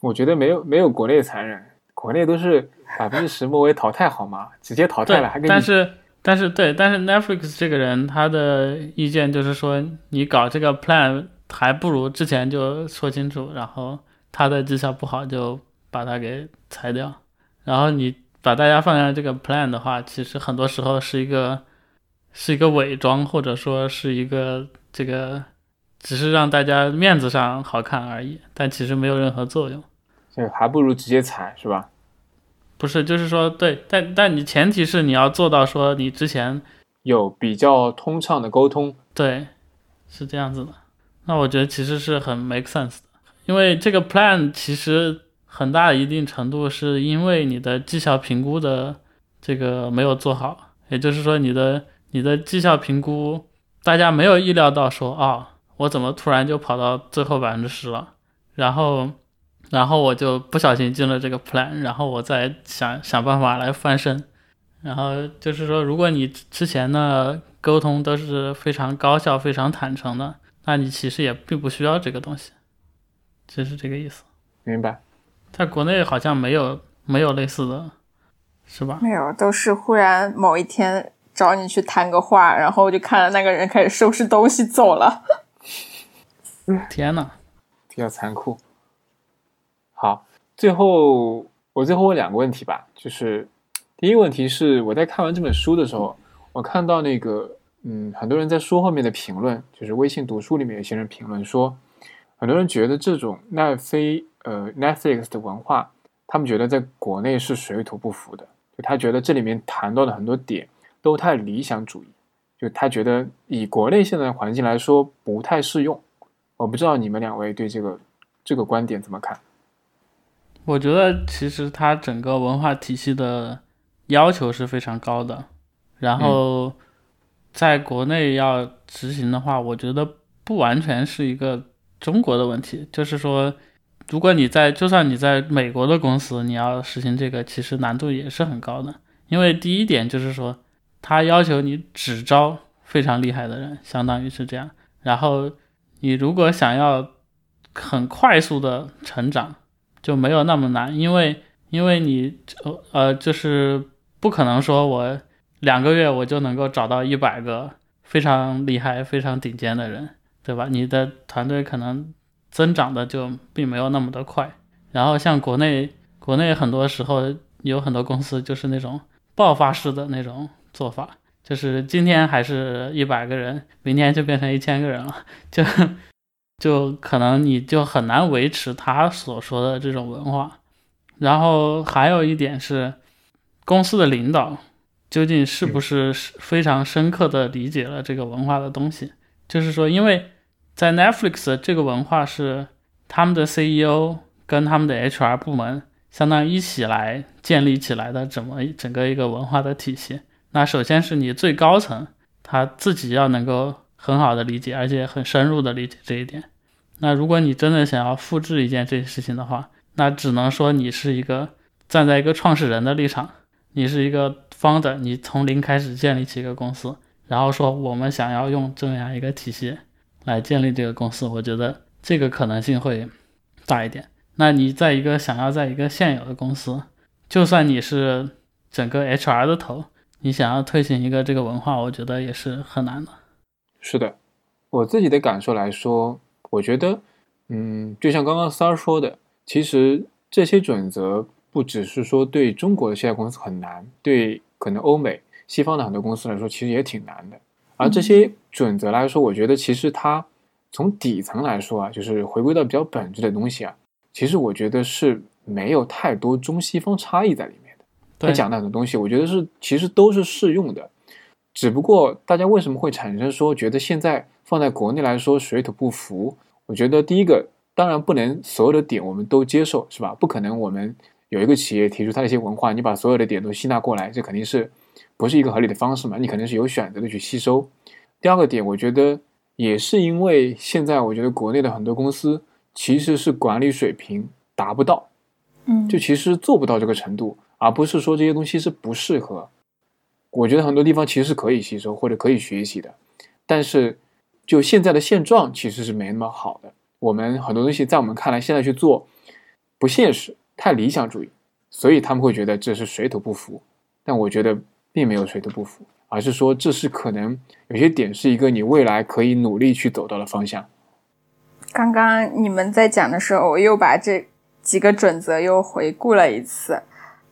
我觉得没有没有国内残忍，国内都是。百分之十末位淘汰好吗？直接淘汰了还给你。但是但是对，但是 Netflix 这个人他的意见就是说，你搞这个 plan 还不如之前就说清楚，然后他的绩效不好就把他给裁掉。然后你把大家放在这个 plan 的话，其实很多时候是一个是一个伪装，或者说是一个这个只是让大家面子上好看而已，但其实没有任何作用。对还不如直接踩，是吧？不是，就是说，对，但但你前提是你要做到说你之前有比较通畅的沟通，对，是这样子的。那我觉得其实是很 make sense 的，因为这个 plan 其实很大一定程度是因为你的绩效评估的这个没有做好，也就是说你的你的绩效评估大家没有意料到说啊，我怎么突然就跑到最后百分之十了，然后然后我就不小心进了这个 plan，然后我再想想办法来翻身。然后就是说，如果你之前的沟通都是非常高效、非常坦诚的，那你其实也并不需要这个东西，就是这个意思。明白。在国内好像没有没有类似的，是吧？没有，都是忽然某一天找你去谈个话，然后就看到那个人开始收拾东西走了。[LAUGHS] 天呐，比较残酷。好，最后我最后问两个问题吧，就是第一个问题是我在看完这本书的时候，我看到那个嗯，很多人在书后面的评论，就是微信读书里面有些人评论说，很多人觉得这种奈飞呃 Netflix 的文化，他们觉得在国内是水土不服的，就他觉得这里面谈到的很多点都太理想主义，就他觉得以国内现在的环境来说不太适用。我不知道你们两位对这个这个观点怎么看？我觉得其实它整个文化体系的要求是非常高的，然后在国内要执行的话，我觉得不完全是一个中国的问题。就是说，如果你在就算你在美国的公司，你要实行这个，其实难度也是很高的。因为第一点就是说，他要求你只招非常厉害的人，相当于是这样，然后。你如果想要很快速的成长，就没有那么难，因为因为你呃就是不可能说我两个月我就能够找到一百个非常厉害、非常顶尖的人，对吧？你的团队可能增长的就并没有那么的快。然后像国内国内很多时候有很多公司就是那种爆发式的那种做法。就是今天还是一百个人，明天就变成一千个人了，[LAUGHS] 就就可能你就很难维持他所说的这种文化。然后还有一点是，公司的领导究竟是不是非常深刻的理解了这个文化的东西？就是说，因为在 Netflix 这个文化是他们的 CEO 跟他们的 HR 部门相当于一起来建立起来的，怎么整个一个文化的体系。那首先是你最高层他自己要能够很好的理解，而且很深入的理解这一点。那如果你真的想要复制一件这件事情的话，那只能说你是一个站在一个创始人的立场，你是一个 founder，你从零开始建立起一个公司，然后说我们想要用这样一个体系来建立这个公司，我觉得这个可能性会大一点。那你在一个想要在一个现有的公司，就算你是整个 HR 的头。你想要推行一个这个文化，我觉得也是很难的。是的，我自己的感受来说，我觉得，嗯，就像刚刚三儿说的，其实这些准则不只是说对中国的现在公司很难，对可能欧美、西方的很多公司来说，其实也挺难的。而这些准则来说，我觉得其实它从底层来说啊，就是回归到比较本质的东西啊，其实我觉得是没有太多中西方差异在里面的。他讲的很多东西，我觉得是其实都是适用的，只不过大家为什么会产生说觉得现在放在国内来说水土不服？我觉得第一个当然不能所有的点我们都接受，是吧？不可能我们有一个企业提出它的一些文化，你把所有的点都吸纳过来，这肯定是不是一个合理的方式嘛？你肯定是有选择的去吸收。第二个点，我觉得也是因为现在我觉得国内的很多公司其实是管理水平达不到，嗯，就其实做不到这个程度。而不是说这些东西是不适合，我觉得很多地方其实是可以吸收或者可以学习的，但是就现在的现状其实是没那么好的。我们很多东西在我们看来现在去做不现实，太理想主义，所以他们会觉得这是水土不服。但我觉得并没有水土不服，而是说这是可能有些点是一个你未来可以努力去走到的方向。刚刚你们在讲的时候，我又把这几个准则又回顾了一次。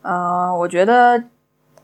呃，我觉得，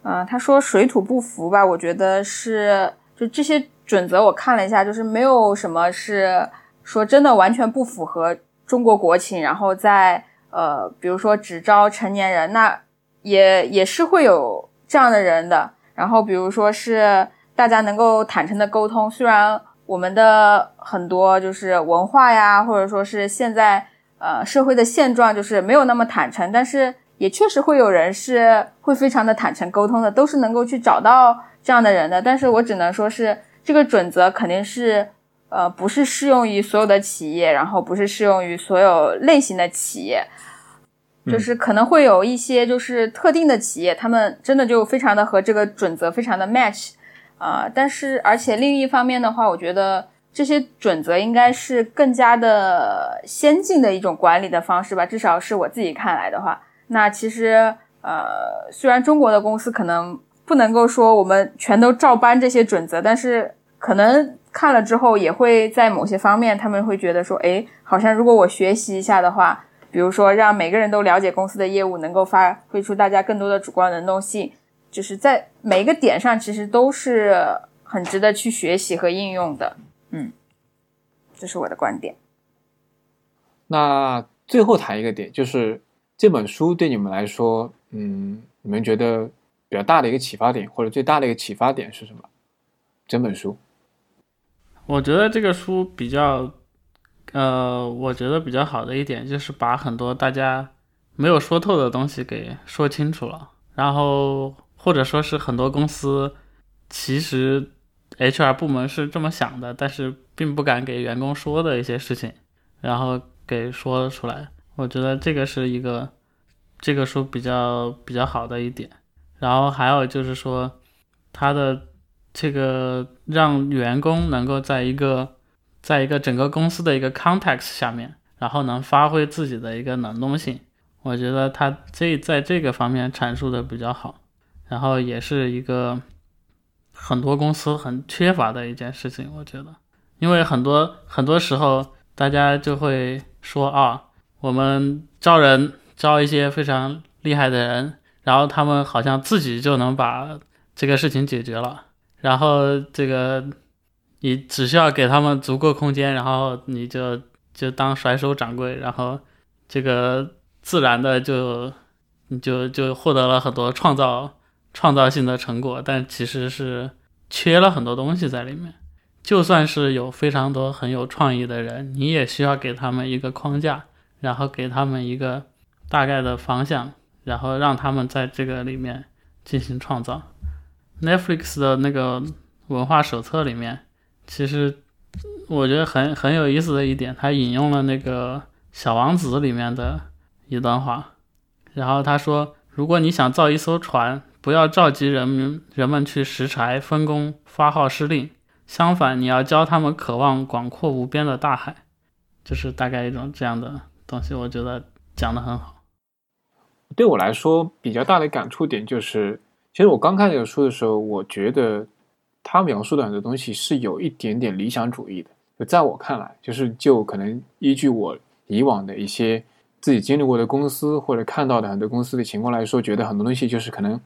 呃，他说水土不服吧，我觉得是就这些准则，我看了一下，就是没有什么是说真的完全不符合中国国情，然后在呃，比如说只招成年人，那也也是会有这样的人的。然后比如说是大家能够坦诚的沟通，虽然我们的很多就是文化呀，或者说是现在呃社会的现状就是没有那么坦诚，但是。也确实会有人是会非常的坦诚沟通的，都是能够去找到这样的人的。但是我只能说是这个准则肯定是，呃，不是适用于所有的企业，然后不是适用于所有类型的企业，就是可能会有一些就是特定的企业，他们真的就非常的和这个准则非常的 match 啊。但是而且另一方面的话，我觉得这些准则应该是更加的先进的一种管理的方式吧，至少是我自己看来的话。那其实呃，虽然中国的公司可能。不能够说我们全都照搬这些准则，但是可能看了之后，也会在某些方面，他们会觉得说，哎，好像如果我学习一下的话，比如说让每个人都了解公司的业务，能够发挥出大家更多的主观能动性，就是在每一个点上，其实都是很值得去学习和应用的。嗯，这是我的观点。那最后谈一个点，就是这本书对你们来说，嗯，你们觉得？比较大的一个启发点，或者最大的一个启发点是什么？整本书，我觉得这个书比较，呃，我觉得比较好的一点就是把很多大家没有说透的东西给说清楚了，然后或者说是很多公司其实 HR 部门是这么想的，但是并不敢给员工说的一些事情，然后给说了出来。我觉得这个是一个这个书比较比较好的一点。然后还有就是说，他的这个让员工能够在一个，在一个整个公司的一个 context 下面，然后能发挥自己的一个能动性，我觉得他这在这个方面阐述的比较好，然后也是一个很多公司很缺乏的一件事情，我觉得，因为很多很多时候大家就会说啊，我们招人招一些非常厉害的人。然后他们好像自己就能把这个事情解决了，然后这个你只需要给他们足够空间，然后你就就当甩手掌柜，然后这个自然的就你就就获得了很多创造创造性的成果，但其实是缺了很多东西在里面。就算是有非常多很有创意的人，你也需要给他们一个框架，然后给他们一个大概的方向。然后让他们在这个里面进行创造。Netflix 的那个文化手册里面，其实我觉得很很有意思的一点，他引用了那个《小王子》里面的一段话。然后他说：“如果你想造一艘船，不要召集人们人们去拾柴、分工、发号施令，相反，你要教他们渴望广阔无边的大海。”就是大概一种这样的东西，我觉得讲的很好。对我来说，比较大的感触点就是，其实我刚看这个书的时候，我觉得他描述的很多东西是有一点点理想主义的。就在我看来，就是就可能依据我以往的一些自己经历过的公司或者看到的很多公司的情况来说，觉得很多东西就是可能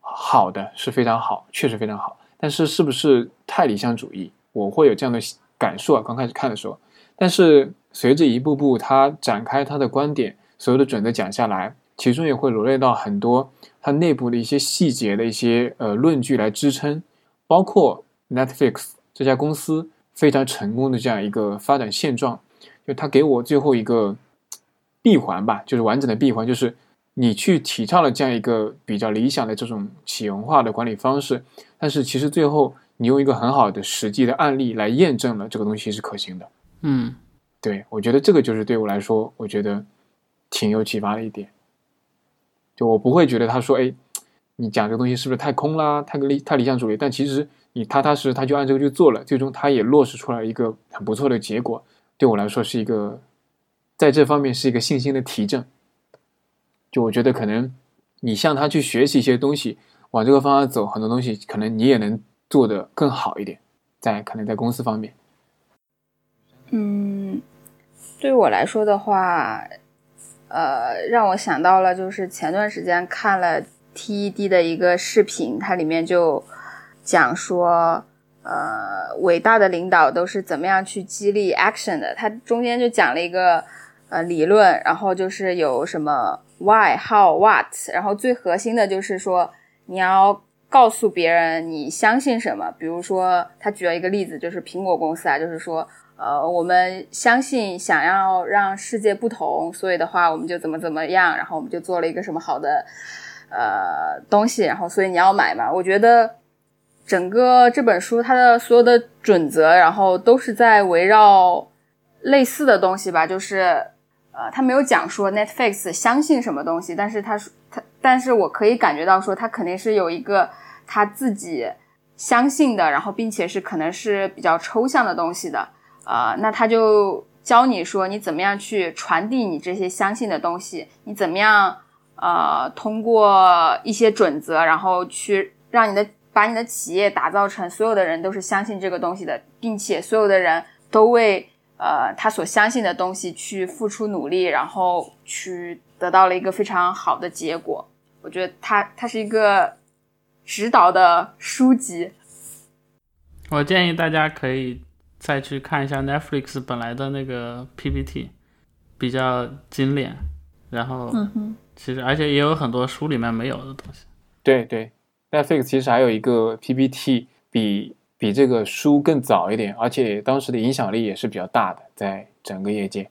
好的是非常好，确实非常好，但是是不是太理想主义，我会有这样的感受啊。刚开始看的时候，但是随着一步步他展开他的观点，所有的准则讲下来。其中也会罗列到很多它内部的一些细节的一些呃论据来支撑，包括 Netflix 这家公司非常成功的这样一个发展现状，就它给我最后一个闭环吧，就是完整的闭环，就是你去提倡了这样一个比较理想的这种企业文化的管理方式，但是其实最后你用一个很好的实际的案例来验证了这个东西是可行的。嗯，对我觉得这个就是对我来说，我觉得挺有启发的一点。就我不会觉得他说，哎，你讲这个东西是不是太空啦，太个理太理想主义？但其实你踏踏实实，他就按这个去做了，最终他也落实出来一个很不错的结果。对我来说是一个，在这方面是一个信心的提振。就我觉得可能你向他去学习一些东西，往这个方向走，很多东西可能你也能做得更好一点，在可能在公司方面。嗯，对我来说的话。呃，让我想到了，就是前段时间看了 TED 的一个视频，它里面就讲说，呃，伟大的领导都是怎么样去激励 action 的。它中间就讲了一个呃理论，然后就是有什么 why、how、what，然后最核心的就是说你要告诉别人你相信什么。比如说，他举了一个例子，就是苹果公司啊，就是说。呃，我们相信想要让世界不同，所以的话，我们就怎么怎么样，然后我们就做了一个什么好的呃东西，然后所以你要买嘛？我觉得整个这本书它的所有的准则，然后都是在围绕类似的东西吧，就是呃，他没有讲说 Netflix 相信什么东西，但是他说他，但是我可以感觉到说他肯定是有一个他自己相信的，然后并且是可能是比较抽象的东西的，呃，那他就教你说你怎么样去传递你这些相信的东西，你怎么样呃通过一些准则，然后去让你的把你的企业打造成所有的人都是相信这个东西的，并且所有的人都为呃他所相信的东西去付出努力，然后去得到了一个非常好的结果。我觉得它它是一个指导的书籍。我建议大家可以再去看一下 Netflix 本来的那个 PPT，比较精炼，然后嗯哼，其实而且也有很多书里面没有的东西。对对，Netflix 其实还有一个 PPT 比比这个书更早一点，而且当时的影响力也是比较大的，在整个业界。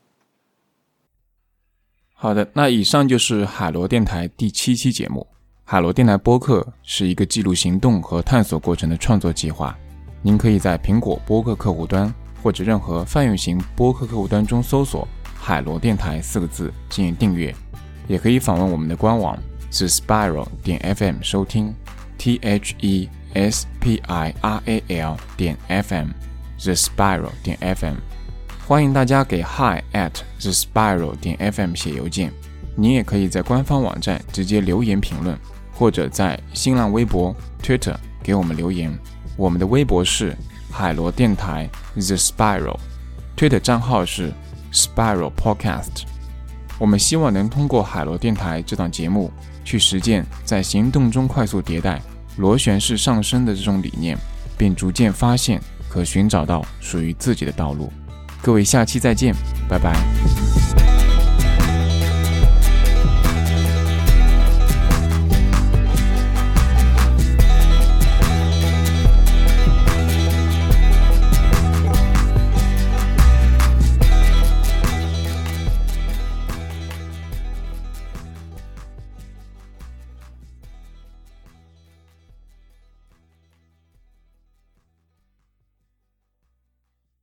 好的，那以上就是海螺电台第七期节目。海螺电台播客是一个记录行动和探索过程的创作计划。您可以在苹果播客客户端或者任何泛用型播客客户端中搜索“海螺电台”四个字进行订阅，也可以访问我们的官网 the spiral 点 fm 收听 t h e s p i r a l 点 fm the spiral 点 fm。欢迎大家给 hi at the spiral 点 fm 写邮件。您也可以在官方网站直接留言评论，或者在新浪微博、Twitter 给我们留言。我们的微博是海螺电台 The Spiral，Twitter 账号是 Spiral Podcast。我们希望能通过海螺电台这档节目，去实践在行动中快速迭代、螺旋式上升的这种理念，并逐渐发现和寻找到属于自己的道路。各位，下期再见，拜拜。